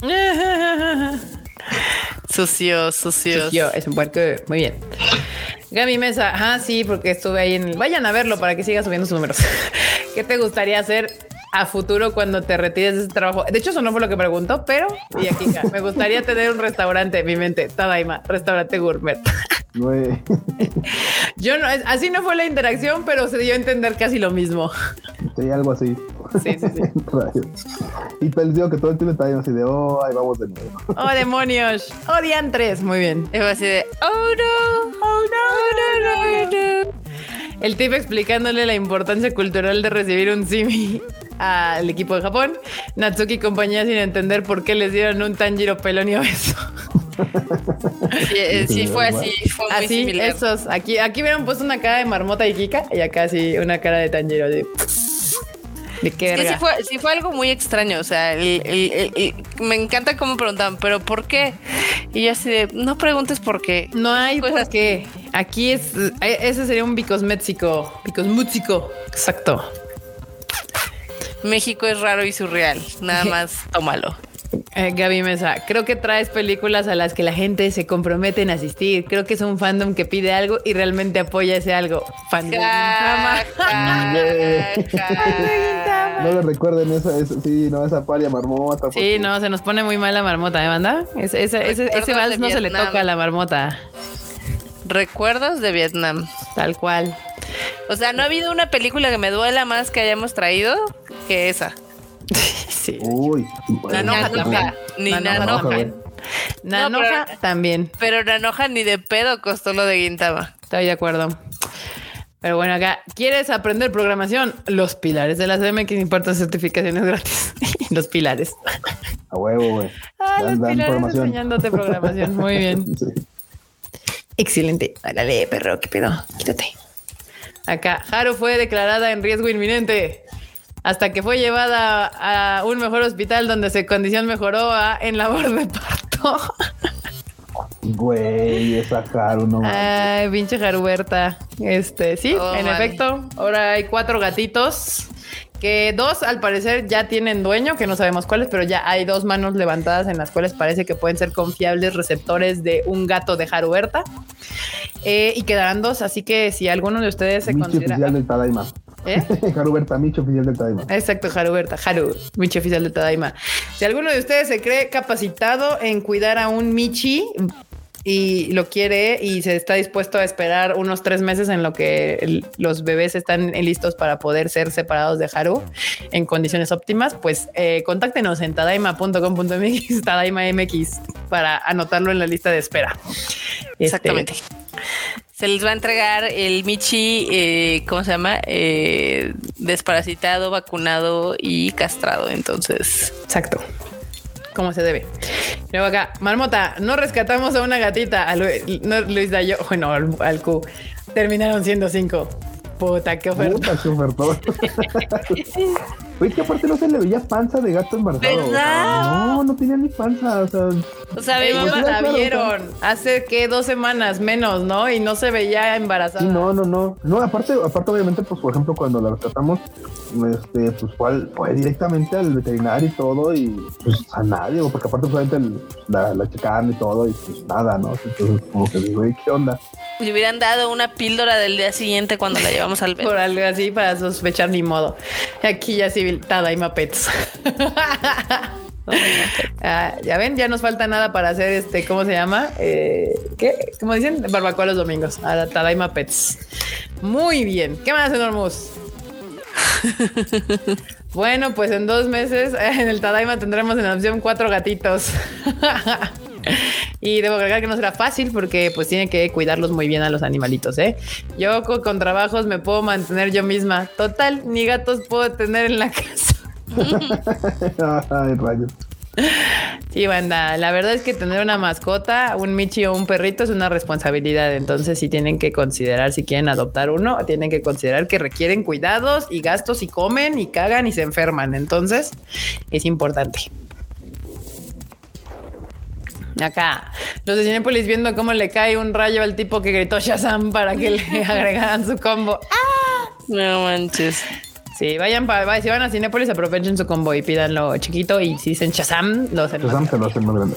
sucio, sucio.
Sucio, es un puerco. Muy bien. Gaby Mesa, ah, sí, porque estuve ahí en Vayan a verlo para que siga subiendo sus números. ¿Qué te gustaría hacer a futuro cuando te retires de ese trabajo? De hecho, eso no fue lo que preguntó, pero y aquí me gustaría tener un restaurante mi mente, Tadaima, restaurante gourmet. Yo no, así no fue la interacción, pero se dio a entender casi lo mismo.
Sí, algo así.
Sí, sí, sí.
y perdió que todo el tiempo está así de, oh, ahí vamos de nuevo.
oh, demonios. Oh, diantres. Muy bien.
Y así de, oh, no, oh, no, no, no, no.
El tip explicándole la importancia cultural de recibir un simi al equipo de Japón. Natsuki y compañía sin entender por qué les dieron un Tanjiro pelón y obeso.
Sí, sí, fue así, fue muy
así,
similar.
esos. Aquí, aquí hubieran puesto una cara de marmota y Kika y acá sí una cara de Tanjiro. De, de qué
Es que
verga.
sí fue, sí fue algo muy extraño. O sea, el- el- el- el- me encanta cómo preguntaban, pero ¿por qué? Y yo así de, no preguntes por qué.
No hay
Pues
por
así.
qué. Aquí es. eh, Ese sería un bicosméxico. Bicosmútsico. Exacto.
México es raro y surreal. Nada más tómalo.
Eh, Gaby Mesa, creo que traes películas a las que la gente se compromete en asistir. Creo que es un fandom que pide algo y realmente apoya ese algo. Fandom.
Ja, ja, ja.
No le recuerden esa, esa- sí, no, esa paria marmota.
Sí,
porque-
no, se nos pone muy mal la marmota, ¿eh, banda? Ese, ese, ese, ese
Recuerdos
vals no se le toca a la marmota.
Recuerdos de Vietnam.
Tal cual.
O sea, no ha habido una película que me duela más que hayamos traído que esa.
Sí.
Uy.
Nanoja
bueno,
también.
Ni
Nanoja
Nanoja.
también.
Pero-
también.
Pero Nanoja ni de pedo costó lo de Guintama.
Estoy de acuerdo. Pero bueno, acá, ¿quieres aprender programación? Los pilares de la CMX imparten certificaciones gratis. los pilares.
A huevo, güey.
Ah,
Dan-
los
dan
pilares enseñándote programación. Muy bien.
Sí.
Excelente. Árale, perro, qué pedo. Quítate. Acá, Haru fue declarada en riesgo inminente hasta que fue llevada a un mejor hospital donde su condición mejoró a, en labor de parto.
Güey, esa Haru, no.
Ay, pinche Jaruberta. Este, sí,
Oh,
en efecto. Ahora hay cuatro gatitos. Que dos al parecer ya tienen dueño, que no sabemos cuáles, pero ya hay dos manos levantadas en las cuales parece que pueden ser confiables receptores de un gato de Jaruberta. Eh, y quedarán dos, así que si alguno de ustedes se
Michi
considera.
oficial del Tadaima.
¿Eh?
Haruberta, Michi oficial del Tadaima.
Exacto, Jaruberta, Haru, Michi oficial de Tadaima. Si alguno de ustedes se cree capacitado en cuidar a un Michi y lo quiere y se está dispuesto a esperar unos tres meses en lo que los bebés están listos para poder ser separados de Haru en condiciones óptimas, pues eh, contáctenos en tadaima.com.mx, Tadaima MX, para anotarlo en la lista de espera. Este,
Exactamente. Se les va a entregar el Michi, eh, ¿cómo se llama? Eh, desparasitado, vacunado y castrado. Entonces,
Exacto. Como se debe. Luego acá, Marmota, no rescatamos a una gatita. A Lu- no, Luis Dayo, bueno, al, al Q. Terminaron siendo cinco. Puta, qué oferta.
Puta, qué ofertón. Oye, que aparte no se le veía panza de gato embarazado. o sea,
¿Verdad?
no, no tenía ni panza. O sea,
o sea, mi mamá-
la
claro,
vieron hace que dos semanas menos, ¿no? Y no se veía embarazada.
sí, no, no, no. No, aparte, aparte, obviamente, pues, por ejemplo, cuando la rescatamos, este, pues fue, al- fue directamente al veterinario y todo, y pues a nadie, porque aparte, obviamente, la, la checaban y todo, y pues nada, ¿no? Entonces, como que digo, "Ey, ¿qué onda?
le hubieran dado una píldora del día siguiente cuando la llevamos al
Por
vet.
algo así para sospechar ni modo. Aquí ya sí, Tadaima Pets. Ah, ya ven, ya nos falta nada para hacer este, ¿cómo se llama? Eh, ¿Qué? ¿Cómo dicen? Barbacoa los domingos. A la Tadaima Pets. Muy bien. ¿Qué más, Enormous? bueno, pues en dos meses en el Tadaima tendremos en opción cuatro gatitos. Y debo agregar que no será fácil porque pues tiene que cuidarlos muy bien a los animalitos, ¿eh? Yo co- con, trabajos me puedo mantener yo misma. Total, ni gatos puedo tener en la casa.
Ay, rayos.
Sí, banda, la verdad es que tener una mascota, un michi o un perrito es una responsabilidad. Entonces, si tienen que considerar si quieren adoptar uno, tienen que considerar que requieren cuidados y gastos y comen y cagan y se enferman. Entonces, es importante. Acá, los de Cinépolis viendo cómo le cae un rayo al tipo que gritó Shazam para que le agregaran su combo.
No manches.
Sí, vayan para, si van a Cinépolis, aprovechen su combo y pídanlo chiquito. Y si dicen Shazam, los
Pues Sam se lo hacen más grande.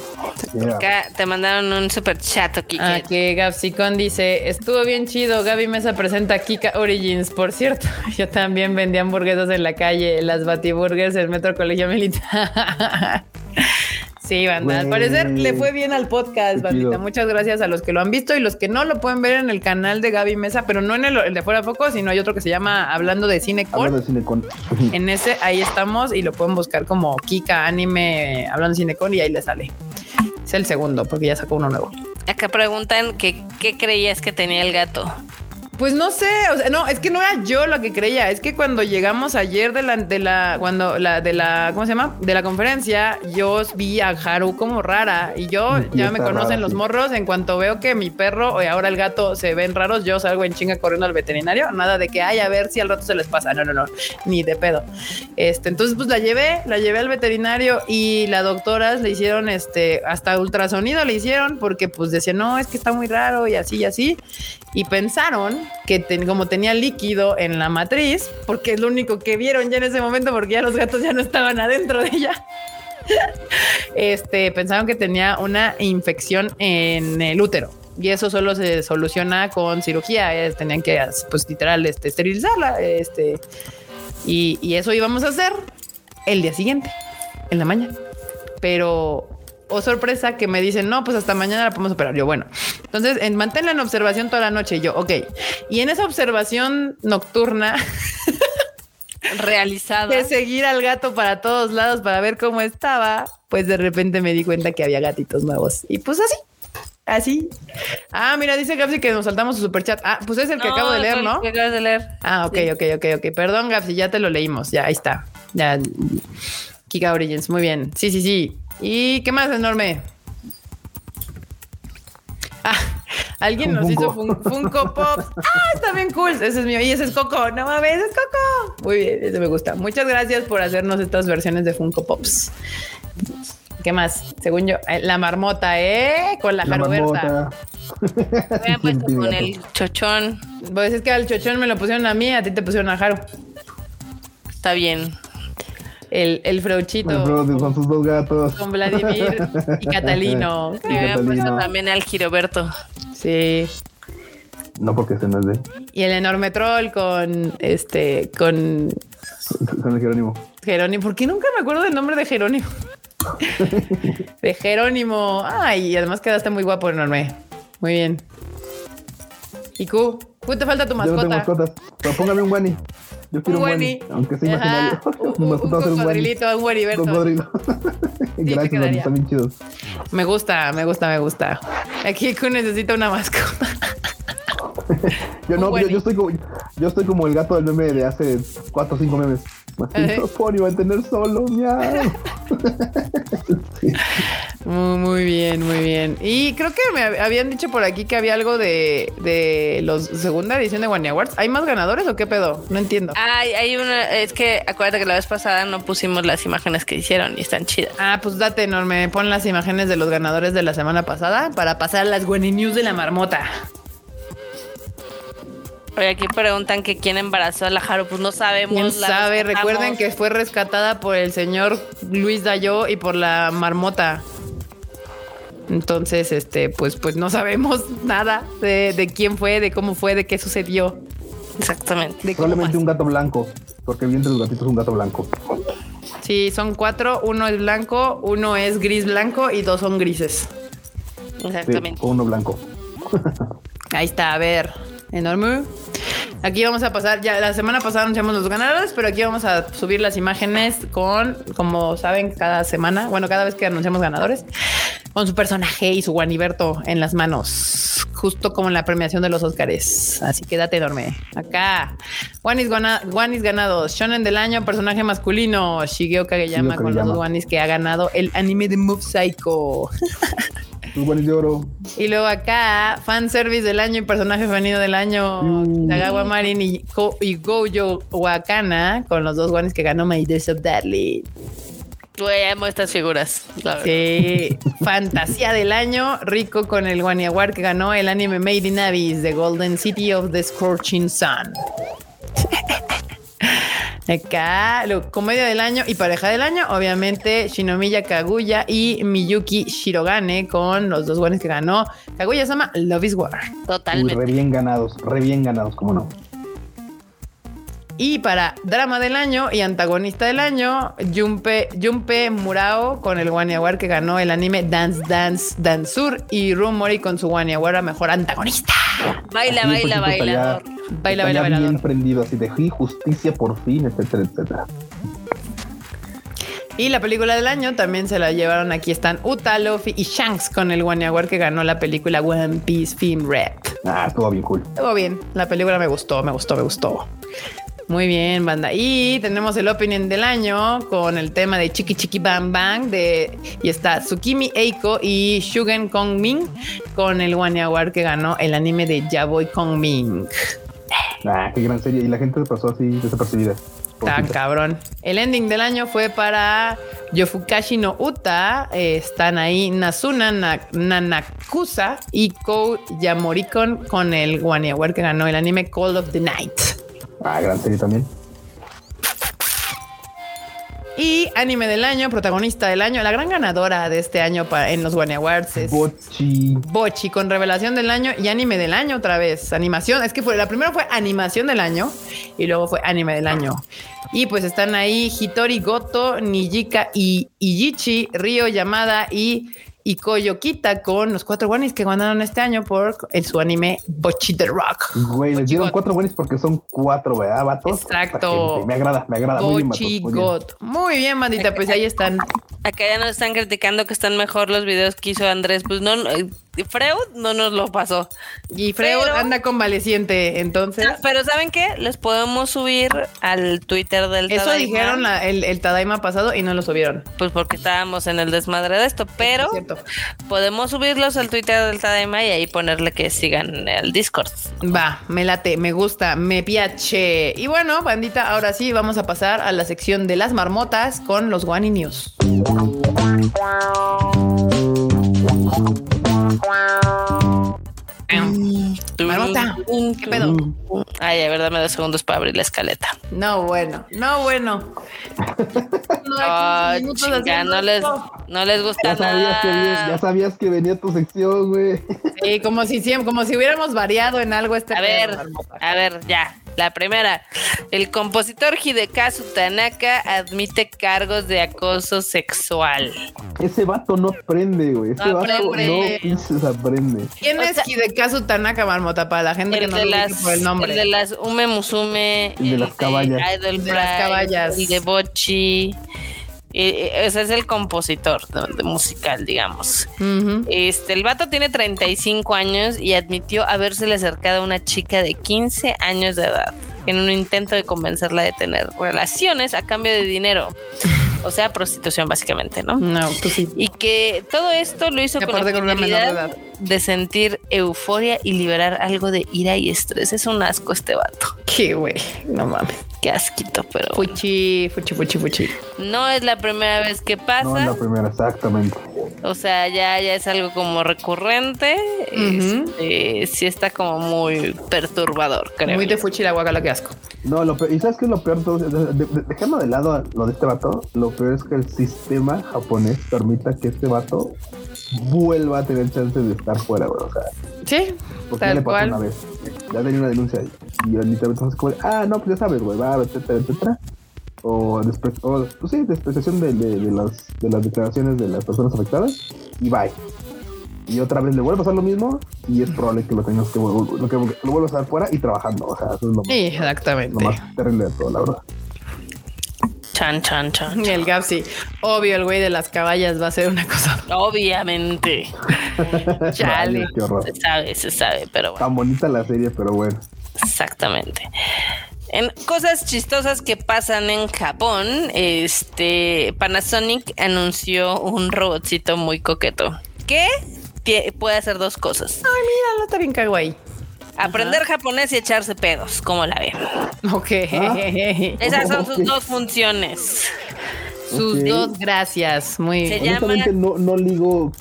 Yeah.
Acá te mandaron un super chat, Kike.
Ah, que Gapsicon dice, estuvo bien chido, Gaby Mesa presenta Kika Origins. Por cierto, yo también vendí hamburguesas en la calle, las Batiburgers, el Metro Colegio Militar. Sí, banda. Al parecer le fue bien al podcast, bandita. Muchas gracias a los que lo han visto y los que no lo pueden ver en el canal de Gaby Mesa, pero no en el, de Fuera de Foco, sino hay otro que se llama Hablando de Cine Hablando de Cine En ese, ahí estamos y lo pueden buscar como Kika Anime Hablando de Cine y ahí le sale. Es el segundo, porque ya sacó uno nuevo.
Acá preguntan que qué creías que tenía el gato.
Pues no sé, o sea, no, es que no era yo lo que creía, es que cuando llegamos ayer de la, de la, cuando la, de la, ¿cómo se llama? De la conferencia, yo vi a Haru como rara y yo, ya me conocen los morros, en cuanto veo que mi perro y ahora el gato se ven raros, yo salgo en chinga corriendo al veterinario, nada de que, ay, a ver si al rato se les pasa, no, no, no, ni de pedo. Este, entonces pues la llevé, la llevé al veterinario y las doctoras le hicieron, este, hasta ultrasonido le hicieron porque pues decían, no, es que está muy raro y así y así, y pensaron que como tenía líquido en la matriz, porque es lo único que vieron ya en ese momento, porque ya los gatos ya no estaban adentro de ella. este, pensaron que tenía una infección en el útero y eso solo se soluciona con cirugía. tenían que, pues, literal, este, esterilizarla. Este, y, y eso íbamos a hacer el día siguiente, en la mañana. Pero o sorpresa que me dicen, no, pues hasta mañana la podemos operar. Yo, bueno, entonces en, manténla en observación toda la noche. Y yo, ok. Y en esa observación nocturna
realizada
de seguir al gato para todos lados para ver cómo estaba, pues de repente me di cuenta que había gatitos nuevos. Y pues así. Así. Ah, mira, dice Gapsi que nos saltamos su superchat. Ah, pues es el que acabo de leer, ¿no?
Que acabas de leer.
Ah, ok, ok, ok, ok. Perdón, Gapsi, ya te lo leímos. Ya, ahí está. Ya. Kika Origins, muy bien. Sí, sí, sí. ¿Y qué más enorme? Ah, alguien nos hizo Funko Pops. Ah, está bien cool. Ese es mío. Y ese es Coco. No mames, es Coco. Muy bien, ese me gusta. Muchas gracias por hacernos estas versiones de Funko Pops. ¿Qué más? Según yo, eh, la marmota, ¿eh? Con la, la jaruberta.
Me ha puesto con el chochón.
Pues es que al chochón me lo pusieron a mí, a ti te pusieron a Jaro.
Está bien
el, el Freuchito.
con sus dos gatos.
Con Vladimir y Catalino.
Y, puesto también al Giroberto.
Sí.
No, porque ese no es de.
Y el enorme troll con este, con.
Con el Jerónimo.
Jerónimo. ¿Por qué nunca me acuerdo del nombre de Jerónimo? de Jerónimo. Ay, y además quedaste muy guapo, enorme. Muy bien. ¿Y Q? Q, te falta tu mascota. Yo no tengo mascotas.
Pero póngame un guani. Yo quiero un
Wenny,
aunque sea imaginario.
un, un, un cocodrilito, un.
Cocodrilo. Gracias, man, están bien chidos.
Me gusta, me gusta, me gusta. Aquí necesita una mascota.
yo no, yo, yo, estoy como, yo estoy como el gato del meme de hace 4 o 5 memes. Pony va a tener solo, miau.
Muy, muy bien, muy bien. Y creo que me habían dicho por aquí que había algo de, de los segunda edición de One Awards. ¿Hay más ganadores o qué pedo? No entiendo.
Hay, hay una, es que acuérdate que la vez pasada no pusimos las imágenes que hicieron y están chidas.
Ah, pues date enorme. Pon las imágenes de los ganadores de la semana pasada para pasar las Wenny News de la marmota.
Oye, aquí preguntan que quién embarazó a la Jaro, pues no sabemos.
¿Quién sabe? Recuerden que fue rescatada por el señor Luis Dayo y por la marmota. Entonces, este, pues, pues no sabemos nada de, quién fue, de cómo fue, de qué sucedió.
Exactamente.
Probablemente un gato blanco, porque vi entre los gatitos un gato blanco.
Sí, son cuatro, uno es blanco, uno es gris blanco y dos son grises.
Exactamente.
uno blanco.
Ahí está, a ver, enorme. Aquí vamos a pasar, ya la semana pasada anunciamos los ganadores, pero aquí vamos a subir las imágenes con, como saben, cada semana, bueno, cada vez que anunciamos ganadores, con su personaje y su guaniberto en las manos, justo como en la premiación de los Oscars. Así que date enorme. Acá, Guanis, Guanis ganados, Shonen del año, personaje masculino, Shigeo Kageyama con los Guanis que ha ganado el anime de Move Psycho.
de oro.
Y luego acá, fan service del año y personaje femenino del año, Nagawa Marin y, y Gojo Wakana, con los dos guanes que ganó My Days of Deadly.
amo estas figuras.
Sí, fantasía del año, rico con el Wani Award que ganó el anime Made in Abyss, The Golden City of the Scorching Sun. Acá, comedia del año y pareja del año, obviamente Shinomiya Kaguya y Miyuki Shirogane con los dos buenos que ganó. Kaguya se llama Love is War.
Totalmente.
re bien ganados, re bien ganados, cómo no.
Y para drama del año y antagonista del año, Junpei, Murao con el One Award que ganó el anime Dance Dance Dansur y Rumori con su One Award a mejor antagonista.
Baila, baila, bailador.
Baila, baila, bailador.
Bien prendido así de justicia por fin, etcétera, etcétera.
Y la película del año también se la llevaron. Aquí están Uta, Luffy y Shanks con el One Award que ganó la película One Piece Film Red.
Ah, estuvo bien cool.
Estuvo bien. La película me gustó, me gustó, me gustó. Muy bien, banda. Y tenemos el opening del año con el tema de Chiki Chiki Bang Bang de y está Tsukimi Eiko y Shugen Kongming con el One Award que ganó el anime de Yaboy Kongming.
Ah, qué gran serie. Y la gente se pasó así desapercibida.
Tan cabrón. El ending del año fue para Yofukashi no Uta. Eh, están ahí Nazuna Nanakusa y Ko Yamorikon con el One Award que ganó el anime Call of the Night.
Ah, gran serie también.
Y anime del año, protagonista del año, la gran ganadora de este año en los One Awards es
Bochi.
Bochi, con revelación del año y anime del año otra vez. Animación, es que fue, la primera fue animación del año y luego fue anime del año. Y pues están ahí Hitori Goto, Nijika y Ijichi, Ryo Yamada y y Koyokita con los cuatro guanis que ganaron este año por en su anime Bochi the Rock.
Güey, les dieron cuatro guanis porque son cuatro, ¿verdad, vatos?
Exacto.
Me agrada, me agrada.
Bochi muy bien, Muy bien, mandita, pues ahí están.
Acá ya nos están criticando que están mejor los videos que hizo Andrés. Pues no, Freud no nos lo pasó.
Y Freud anda convaleciente, entonces.
Pero ¿saben qué? Les podemos subir al Twitter del
Eso dijeron el, el, Tadaima pasado y no lo subieron.
Pues porque estábamos en el desmadre de esto, pero podemos subirlos al Twitter del Tadaima y ahí ponerle que sigan el Discord.
Va, me late, me gusta, me piache. Y bueno, bandita, ahora sí vamos a pasar a la sección de las marmotas con los Guani News. Marmota, ¿qué pedo?
Ay, a ver, dame dos segundos para abrir la escaleta.
No, bueno, no, bueno.
No, chica, no les, no les gusta
ya sabías
nada.
Que, ya sabías que venía tu sección, güey.
Sí, como si siempre, como si hubiéramos variado en algo este.
A ver, a ver, ya. La primera, el compositor Hidekazu Tanaka admite cargos de acoso sexual.
Ese vato no aprende, güey. Ese vato no aprende.
¿Quién es Hidekazu Tanaka, Marmota? Para la gente que no lo por el nombre.
El de las Ume Musume.
El de las caballas.
el de las caballas. El de Bochi. ese es el compositor de, musical, digamos. Este, el vato tiene 35 años y admitió habérsele acercado a una chica de 15 años de edad en un intento de convencerla de tener relaciones a cambio de dinero. O sea, prostitución básicamente, ¿no?
No, pues sí.
Y que todo esto lo hizo con la finalidad de sentir euforia y liberar algo de ira y estrés. Es un asco este vato.
Qué güey, no mames.
Qué asquito, pero.
Fuchi, fuchi, fuchi, fuchi.
No es la primera vez que pasa. No
es la primera, exactamente.
O sea, ya, ya es algo como recurrente. Este, sí está como muy perturbador, creo.
Muy de fuchi la guaca, que asco.
No, lo peor, ¿y sabes qué es lo peor? De, de, de lado lo de este vato. Lo peor es que el sistema japonés permita que este vato vuelva a tener chance de estar fuera, güey. O sea,
sí,
porque ya le pasó una vez. Ya tenía una denuncia y literalmente entonces como, ah, no, pues ya sabes, güey, va, etcétera, etcétera. O, después, o pues sí, despreciación de, de, de, las, de las declaraciones de las personas afectadas y bye. Y otra vez le vuelve a pasar lo mismo y es probable que lo tengas que, lo, que lo vuelvas a estar fuera y trabajando. O sea, eso es lo más,
exactamente.
lo más terrible de todo, la verdad.
Chan, chan, chan.
Y el Gap, sí. Obvio, el güey de las caballas va a ser una cosa.
Obviamente.
Chale.
Se sabe, se sabe, pero bueno.
Tan bonita la serie, pero bueno.
Exactamente. En cosas chistosas que pasan en Japón, este Panasonic anunció un robotcito muy coqueto que puede hacer dos cosas.
Ay, mira, no está bien kawaii.
Aprender japonés y echarse pedos, como la ven.
Ok.
Ah.
Esas son sus dos funciones.
Sus dos gracias. Muy
bien. Honestamente no, no ligo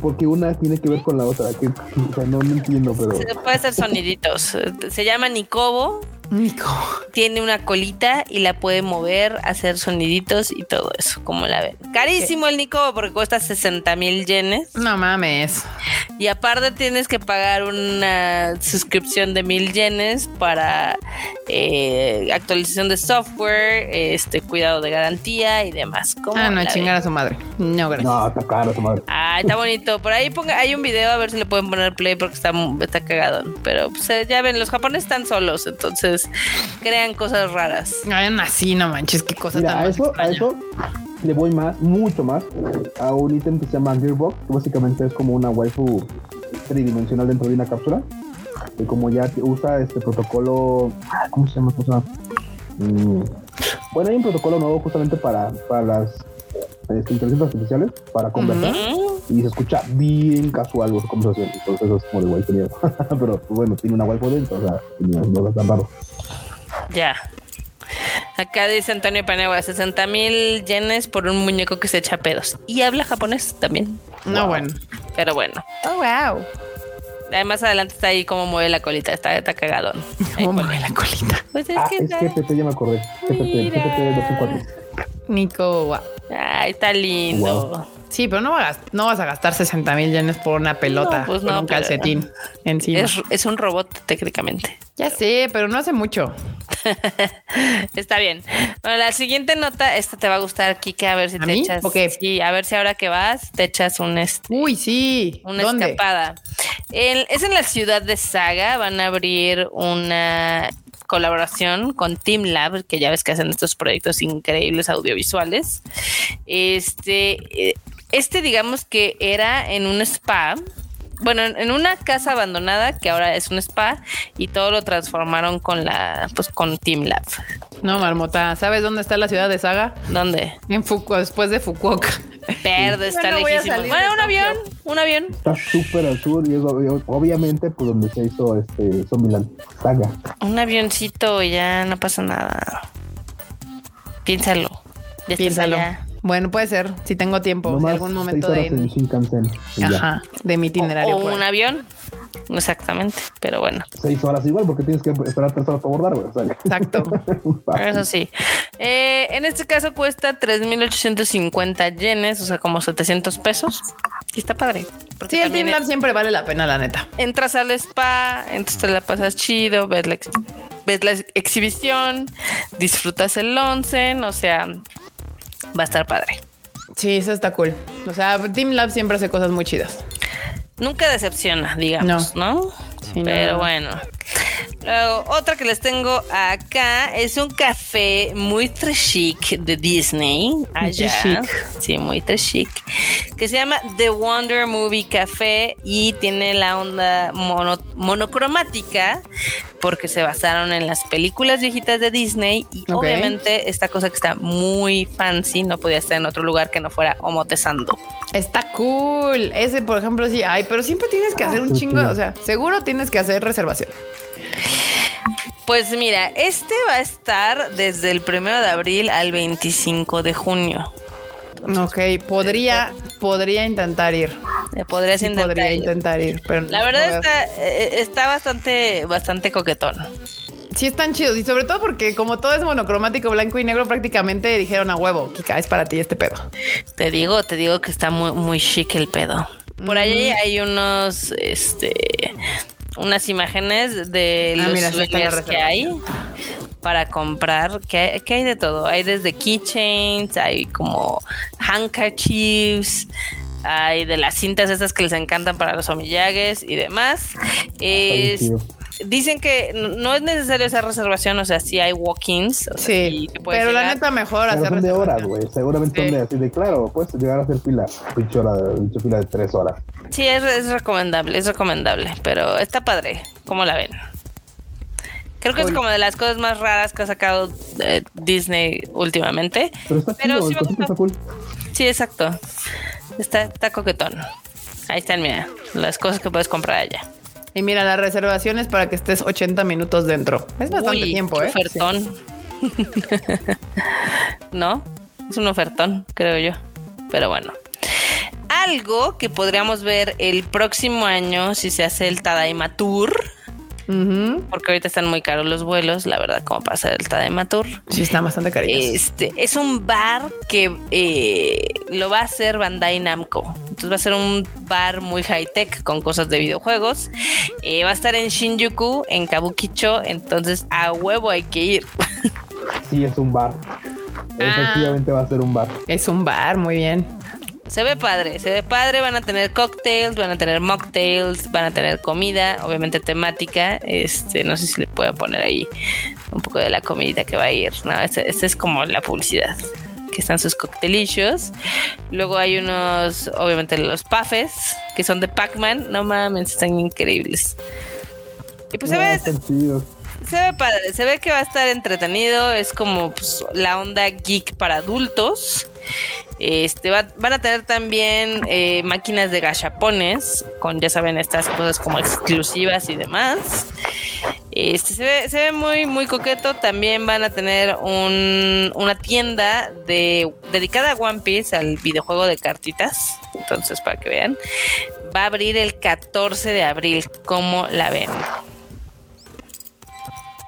porque una tiene que ver con la otra. Que, o sea, no, entiendo, pero.
puede ser soniditos. Se llama Nikobo
Nico.
Tiene una colita y la puede mover, hacer soniditos y todo eso, como la ven. Carísimo el Nico porque cuesta 60 mil yenes.
No mames.
Y aparte tienes que pagar una suscripción de mil yenes para eh, actualización de software, este cuidado de garantía y demás.
Ah, no, chingar a su madre. No, gracias.
No, está caro su madre.
Ah, está bonito. Por ahí ponga, hay un video a ver si le pueden poner play porque está, está cagado. Pero pues, eh, ya ven, los japoneses están solos, entonces crean cosas raras.
Ay, así, no manches, qué cosa tan
a eso, a eso le voy más, mucho más, a un ítem que se llama Gearbox, que básicamente es como una waifu tridimensional dentro de una cápsula. Y como ya usa este protocolo, ah, ¿cómo se llama? Mm, bueno, hay un protocolo nuevo justamente para, para las este, inteligencias artificiales, para conversar. Y se escucha bien casual su conversación. Entonces eso es como de waifu Pero bueno, tiene una waifu dentro, o sea, no es tan raro.
Ya. Acá dice Antonio Panegua, 60 mil yenes por un muñeco que se echa pedos. Y habla japonés también.
No, bueno.
Pero bueno.
Oh, wow.
Además, adelante está ahí como mueve la colita, está, está cagadón.
¿Cómo mueve la colita?
Pues es ah, que es está... ya me acordé.
Nico, wow.
Ay, está lindo.
Sí, pero no, vas, no vas a gastar 60 mil yenes por una pelota, pues por un calcetín encima.
Es, es, un robot técnicamente.
Ya sé, pero no hace mucho.
Está bien. Bueno, la siguiente nota, esta te va a gustar, Kike, a ver si te echas. Sí, a ver si ahora que vas te echas un este,
Uy, sí.
Una escapada. es en la ciudad de Saga. Van a abrir una colaboración con Team Lab, que ya ves que hacen estos proyectos increíbles audiovisuales. Este, eh, este digamos que era en un spa bueno, en una casa abandonada que ahora es un spa y todo lo transformaron con la, pues con Team Lab.
No, Marmota, ¿sabes dónde está la ciudad de Saga?
¿Dónde?
En Fukuoka, después de Fukuoka.
Verde, está lejísimo. Bueno, un avión, un avión.
Está súper al sur y es obviamente por donde se hizo este Zombieland Saga.
Un avioncito y ya no pasa nada. Piénsalo.
Piénsalo. Bueno, puede ser, si tengo tiempo, en algún momento de... Ajá, de mi itinerario.
O, un avión, exactamente, pero bueno.
Seis horas igual, porque tienes que esperar tres horas para abordar, güey.
Exacto.
Eso sí. Eh, en este caso cuesta 3.850 yenes, o sea, como 700 pesos. Y está padre.
Sí, el Team siempre vale la pena, la neta.
Entras al spa, entonces te la pasas chido, ves la, ves la exhibición, disfrutas el onsen, o sea, va a estar padre.
Sí, eso está cool. O sea, Team Lab siempre hace cosas muy chidas.
Nunca decepciona, digamos, ¿no? Pero bueno. Luego, otra que les tengo acá es un café muy chic de Disney. Allá. Sí, muy chic. Que se llama The Wonder Movie Café y tiene la onda monocromática porque se basaron en las películas viejitas de Disney y obviamente esta cosa que está muy fancy no podía estar en otro lugar que no fuera Omotesando.
Está cool. Ese, por ejemplo, sí. Ay, pero siempre tienes que hacer un chingo. O sea, seguro tienes que hacer reservación.
Pues mira, este va a estar desde el primero de abril al 25 de junio.
ok, podría, podría intentar ir.
Podrías intentar
podría ir. intentar ir, pero
la verdad está, eh, está bastante, bastante coquetón.
Sí, están chidos y sobre todo porque como todo es monocromático, blanco y negro, prácticamente dijeron a huevo, Kika, es para ti este pedo.
Te digo, te digo que está muy, muy chic el pedo. Por ahí hay unos, este, unas imágenes de ah, los que hay para comprar, que, hay de todo. Hay desde keychains, hay como handkerchiefs, hay de las cintas estas que les encantan para los omillagues y demás. Es, dicen que no es necesario hacer reservación, o sea, si hay walk-ins.
sí, pero la neta mejor hacer
son de horas, güey. Seguramente son de así de claro, puedes llegar a hacer fila, de, fila de tres horas.
Sí, es, recomendable, es recomendable, pero está padre. ¿Cómo la ven? Creo que es como de las cosas más raras que ha sacado eh, Disney últimamente.
Pero está sí, está cool.
sí, exacto. Está, está coquetón. Ahí están, mira, las cosas que puedes comprar allá.
Y mira, las reservaciones para que estés 80 minutos dentro. Es bastante tiempo, ¿eh?
Ofertón. ¿No? Es un ofertón, creo yo. Pero bueno. Algo que podríamos ver el próximo año si se hace el Tadaima Tour porque ahorita están muy caros los vuelos, la verdad, como pasa el Tadematur.
Sí, está bastante caro.
Este es un bar que eh, lo va a hacer Bandai Namco. Entonces va a ser un bar muy high tech con cosas de videojuegos. Eh, va a estar en Shinjuku, en Kabukicho. Entonces a huevo hay que ir.
Sí, es un bar. Ah. Efectivamente va a ser un bar.
Es un bar, muy bien.
Se ve padre, se ve padre, van a tener cocktails, van a tener mocktails, van a tener comida, obviamente temática. Este, no sé si le puedo poner ahí un poco de la comidita que va a ir. No, esta es como la publicidad. Que están sus coctelillos. Luego hay unos, obviamente, los puffes, que son de Pac-Man. No mames, están increíbles. Y pues se ve. Se ve padre, se ve que va a estar entretenido. Es como pues, la onda geek para adultos. Este, van a tener también eh, máquinas de gachapones, con ya saben, estas cosas como exclusivas y demás. Este, se, ve, muy, muy coqueto. También van a tener una tienda de, dedicada a One Piece, al videojuego de cartitas. Entonces, para que vean, va a abrir el 14 de abril. ¿Cómo la ven?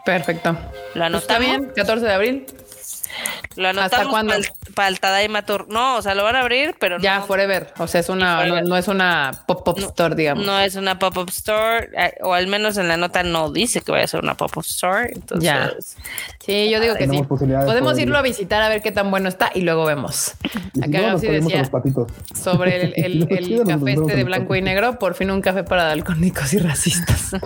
Perfecto. ¿Lo anotamos? ¿Está bien? 14 de abril.
Lo anotamos ¿Hasta cuándo? Para el, Tadaima Tour. No, o sea, lo van a abrir, pero
ya forever. O sea, es una no, es una pop-up store, digamos.
No es una pop-up store, eh, o al menos en la nota no dice que vaya a ser una pop-up store. Entonces, ya.
Sí, yo digo que sí. Podemos irlo a visitar a ver qué tan bueno está y luego vemos. Acá sí decía sobre el, el, café este de blanco y negro, por fin un café para dalcónicos y racistas.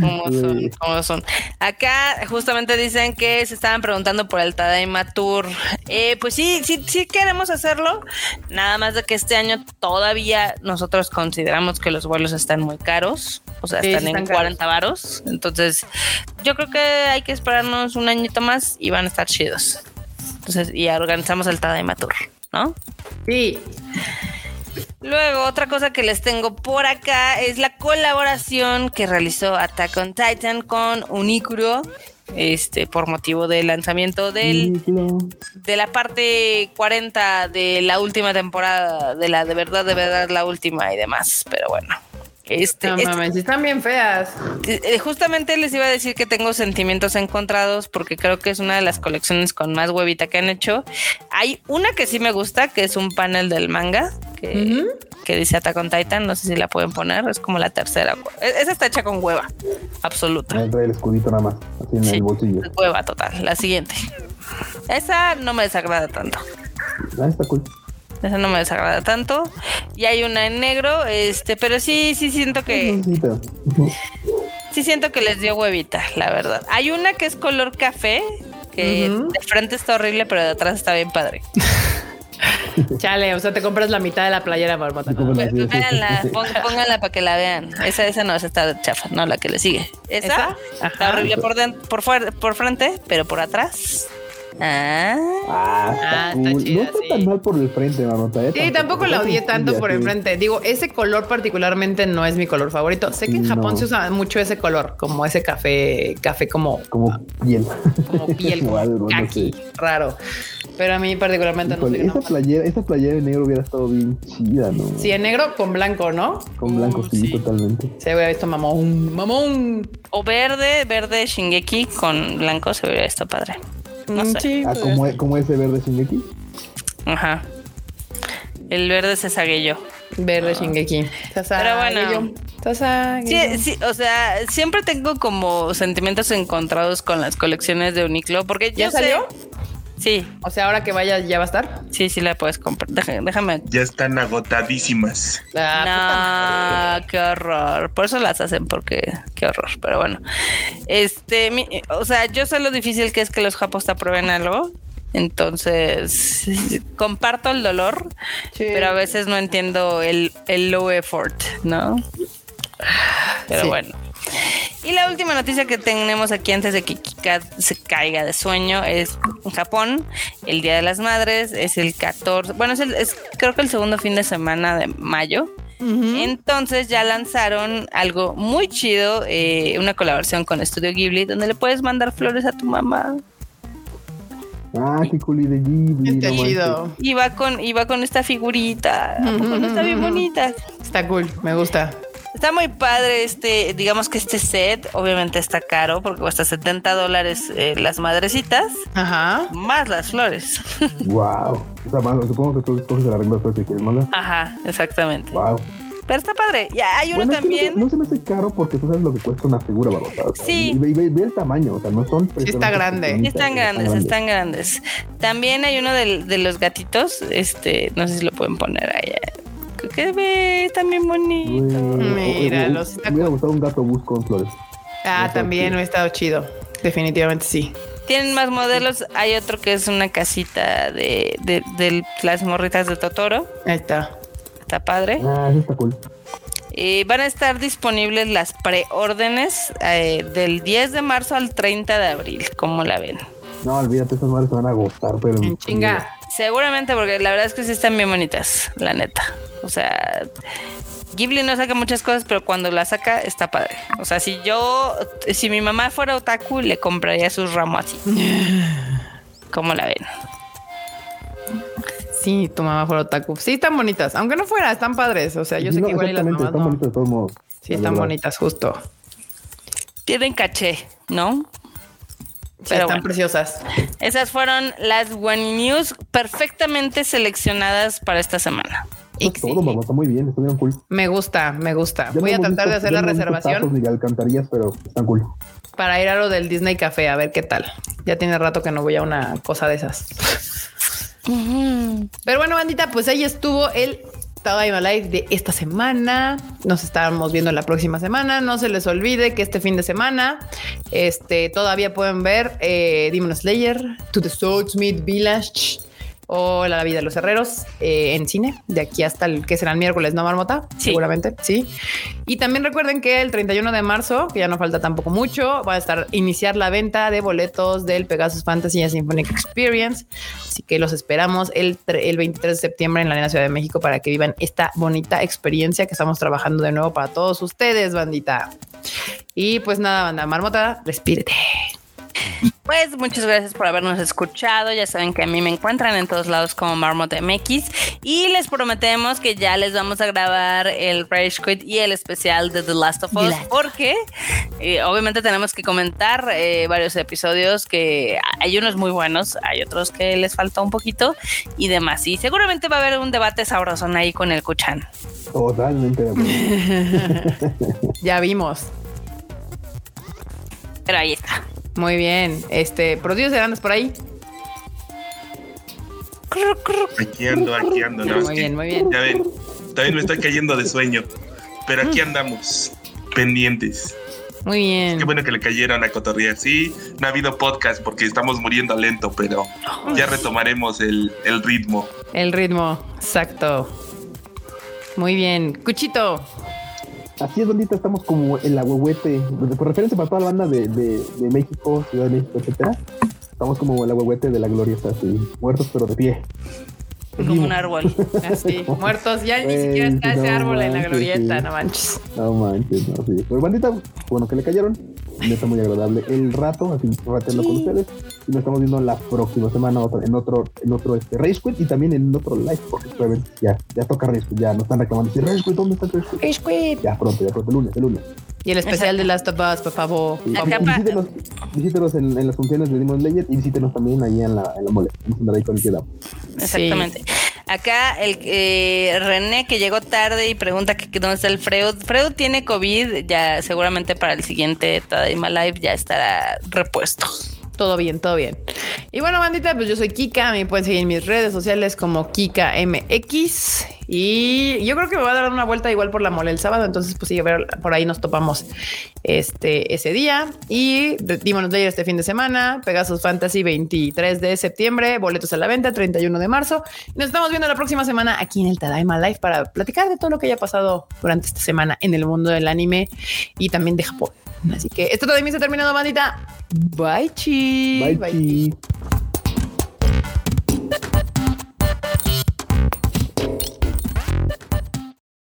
¿Cómo son? ¿Cómo son? Acá justamente dicen que se estaban preguntando por el Tadaima Tour. Eh, pues sí, sí, sí queremos hacerlo. Nada más de que este año todavía nosotros consideramos que los vuelos están muy caros. O sea, están, en 40 varos. Entonces, yo creo que hay que esperarnos un añito más y van a estar chidos. Entonces, y organizamos el Tadaima Tour, ¿no?
Sí.
Luego, otra cosa que les tengo por acá es la colaboración que realizó Attack on Titan con Unicuro este por motivo del lanzamiento del de la parte 40 de la última temporada de la de verdad de verdad la última y demás pero bueno este,
no este están bien feas.
Eh, justamente les iba a decir que tengo sentimientos encontrados porque creo que es una de las colecciones con más huevita que han hecho. Hay una que sí me gusta, que es un panel del manga que, que dice Attack on Titan. No sé si la pueden poner, es como la tercera. E, esa está hecha con hueva, absoluta.
El escudito nada más, así en el bolsillo.
Hueva total. La siguiente. Esa no me desagrada tanto.
Ah, está cool.
Esa no me desagrada tanto. Y hay una en negro, este, pero sí, sí siento que. Sí siento que les dio huevita, la verdad. Hay una que es color café, que de frente está horrible, pero de atrás está bien padre.
Chale, o sea, te compras la mitad de la playera, Barbota.
Véanla, pónganla para que la vean. Esa, esa no, esa está chafa, no, la que le sigue. Esa, está horrible por, por, por frente, pero por atrás
Ah, ah, está, chido, no está tan mal por el frente, Marmota.
¿eh? Sí, tampoco, la odié tanto por el frente. Digo, ese color particularmente no es mi color favorito. Sé que en Japón se usa mucho ese color, como ese café, café como
como piel,
como piel, como kaki, raro. Pero a mí particularmente no
sé. Esta playera, esta playera en negro hubiera estado bien chida, ¿no?
Sí, en negro con blanco, ¿no?
Con blanco, uh, sí, totalmente.
Se hubiera visto mamón, mamón.
O verde, verde Shingeki con blanco se hubiera visto padre. No mm, sé.
Ah, pues. como, ese verde Shingeki.
Ajá. El verde se yo.
Verde Shingeki.
Pero bueno. Sí, sí, o sea, siempre tengo como sentimientos encontrados con las colecciones de Uniqlo porque
¿Ya salió?
Sí.
O sea, ahora que vaya, ¿ya va a estar?
Sí, sí la puedes comprar. Déjame.
Ya están agotadísimas.
Ah, no, qué horror. Por eso las hacen, porque qué horror. Pero bueno. Este, o sea, yo sé lo difícil que es que los japos te aprueben algo. Entonces, comparto el dolor, pero a veces no entiendo el, el low effort, ¿no? Pero bueno. Y la última noticia que tenemos aquí antes de que Kika se caiga de sueño es en Japón, el Día de las Madres es el 14, bueno, es, creo que el segundo fin de semana de mayo. Entonces ya lanzaron algo muy chido, eh, una colaboración con Studio Ghibli, donde le puedes mandar flores a tu mamá.
Ah, qué cool de Ghibli.
Está chido.
Y va con, y con esta figurita. está bien bonita.
Está cool, me gusta.
Está muy padre este, digamos que este set, obviamente está caro porque cuesta 70 dólares eh, las madrecitas.
Ajá.
Más las flores.
Wow. O sea, más, supongo que tú coges la regla de que quieres mandar.
Ajá, exactamente.
Wow.
Pero está padre. Ya hay uno también.
no, se me hace caro porque tú sabes lo que cuesta una figura barata.
sí.
Y ve, el tamaño, o sea, no son.
Sí está grande.
Sí están grandes, están grandes. También hay uno de, de, los gatitos. Este, no sé si lo pueden poner ahí. Que ve también bonito.
Mira, los.
Me hubiera gustado un gato bus con flores.
Ah, también ha estado chido. Definitivamente sí.
Tienen más modelos. Hay otro que es una casita de, de, de las morritas de Totoro.
Ahí está
está padre.
Ah, está cool.
Y van a estar disponibles las preórdenes eh, del 10 de marzo al 30 de abril, ¿cómo la ven?
No, olvídate, esas madres se van a gustar, pero...
chinga.
Seguramente, porque la verdad es que sí están bien bonitas, la neta. O sea, Ghibli no saca muchas cosas, pero cuando la saca está padre. O sea, si yo, si mi mamá fuera otaku, le compraría sus ramos así. ¿Cómo la ven?
Sí, tu mamá fue otaku. Sí, están bonitas. Aunque no fuera, están padres. O sea, yo sé que igual y las mamás
están bonitas de todos modos.
Sí, están bonitas, justo.
Tienen caché, ¿no?
Sí, están preciosas.
Esas fueron las One News perfectamente seleccionadas para esta semana.
Es todo, mamá, está muy bien, está bien cool.
Me gusta, me gusta. Voy a tratar de hacer la reservación.
Ni alcantarillas, pero están cool.
Para ir a lo del Disney Café, a ver qué tal. Ya tiene rato que no voy a una cosa de esas. Pero bueno, bandita, pues ahí estuvo el Tadaima Live de esta semana. Nos estamos viendo la próxima semana. No se les olvide que este fin de semana este, todavía pueden ver eh, Demon Slayer, To the Swordsmith Village o La vida de los herreros eh, en cine, de aquí hasta el que será el miércoles, ¿no, Marmota? Seguramente, sí. Y también recuerden que el 31 de marzo, que ya no falta tampoco mucho, va a estar iniciar la venta de boletos del Pegasus Fantasy Symphonic Experience. Así que los esperamos el, el 23 de septiembre en la Arena Ciudad de México para que vivan esta bonita experiencia que estamos trabajando de nuevo para todos ustedes, bandita. Y pues nada, banda, Marmota, respírate.
Pues muchas gracias por habernos escuchado. Ya saben que a mí me encuentran en todos lados como Marmot MX y les prometemos que ya les vamos a grabar el Rage Quit y el especial de The Last of Us porque eh, obviamente tenemos que comentar eh, varios episodios que hay unos muy buenos, hay otros que les falta un poquito y demás. Y seguramente va a haber un debate sabrosón ahí con el Cuchan.
Totalmente.
ya vimos.
Pero ahí está.
Muy bien. Este, produce andas por ahí.
Aquí ando, aquí ando.
muy bien, muy bien.
Ya ven, también me estoy cayendo de sueño. Pero aquí andamos, pendientes.
Muy bien.
Qué bueno que le cayeron a cotorrear. Sí, no ha habido podcast porque estamos muriendo lento, pero ya retomaremos el, el ritmo.
El ritmo, exacto. Muy bien. Cuchito.
Así es, bandita, estamos como en la huehuete, por referencia para toda la banda de, de, México, Ciudad de México, etcétera. Estamos como en la huehuete de la gloria, así, muertos pero de pie.
Como un árbol.
Así, muertos. Ya ni siquiera está ese árbol en la glorieta, no manches.
No manches, no, sí. Pero bandita, bueno que le cayeron. Me está muy agradable el rato, así rateando con ustedes. Y nos estamos viendo la próxima semana en otro, en otro este, Race Quit y también en otro live, porque ya, ya toca Race Quit, ya nos están reclamando. Race Quit, ¿dónde está Race Quit?
Race Quit.
Ya pronto, ya pronto, el lunes, el lunes.
Y el especial de Last of Us, por favor.
visítenos, visítenos en, en, las funciones de Demon Slayer y visítenos también ahí en la, en la mole. Ahí con el
Exactamente. Acá el eh, René que llegó tarde y pregunta que dónde está el Freud. Freud tiene COVID, ya seguramente para el siguiente Tadaima Live ya estará repuesto.
Todo bien, todo bien. Y bueno, bandita, pues yo soy Kika. Me pueden seguir en mis redes sociales como Kika MX. Y yo creo que me voy a dar una vuelta igual por la mole el sábado. Entonces, pues sí, a ver, por ahí nos topamos este, ese día. Y Demon Slayer este fin de semana. Pegasus Fantasy 23 de septiembre. Boletos a la venta 31 de marzo. nos estamos viendo la próxima semana aquí en el Tadaima Live para platicar de todo lo que haya pasado durante esta semana en el mundo del anime y también de Japón. Así que esto mí se ha terminado, bandita. Bye, chi.
Bye, Bye chi.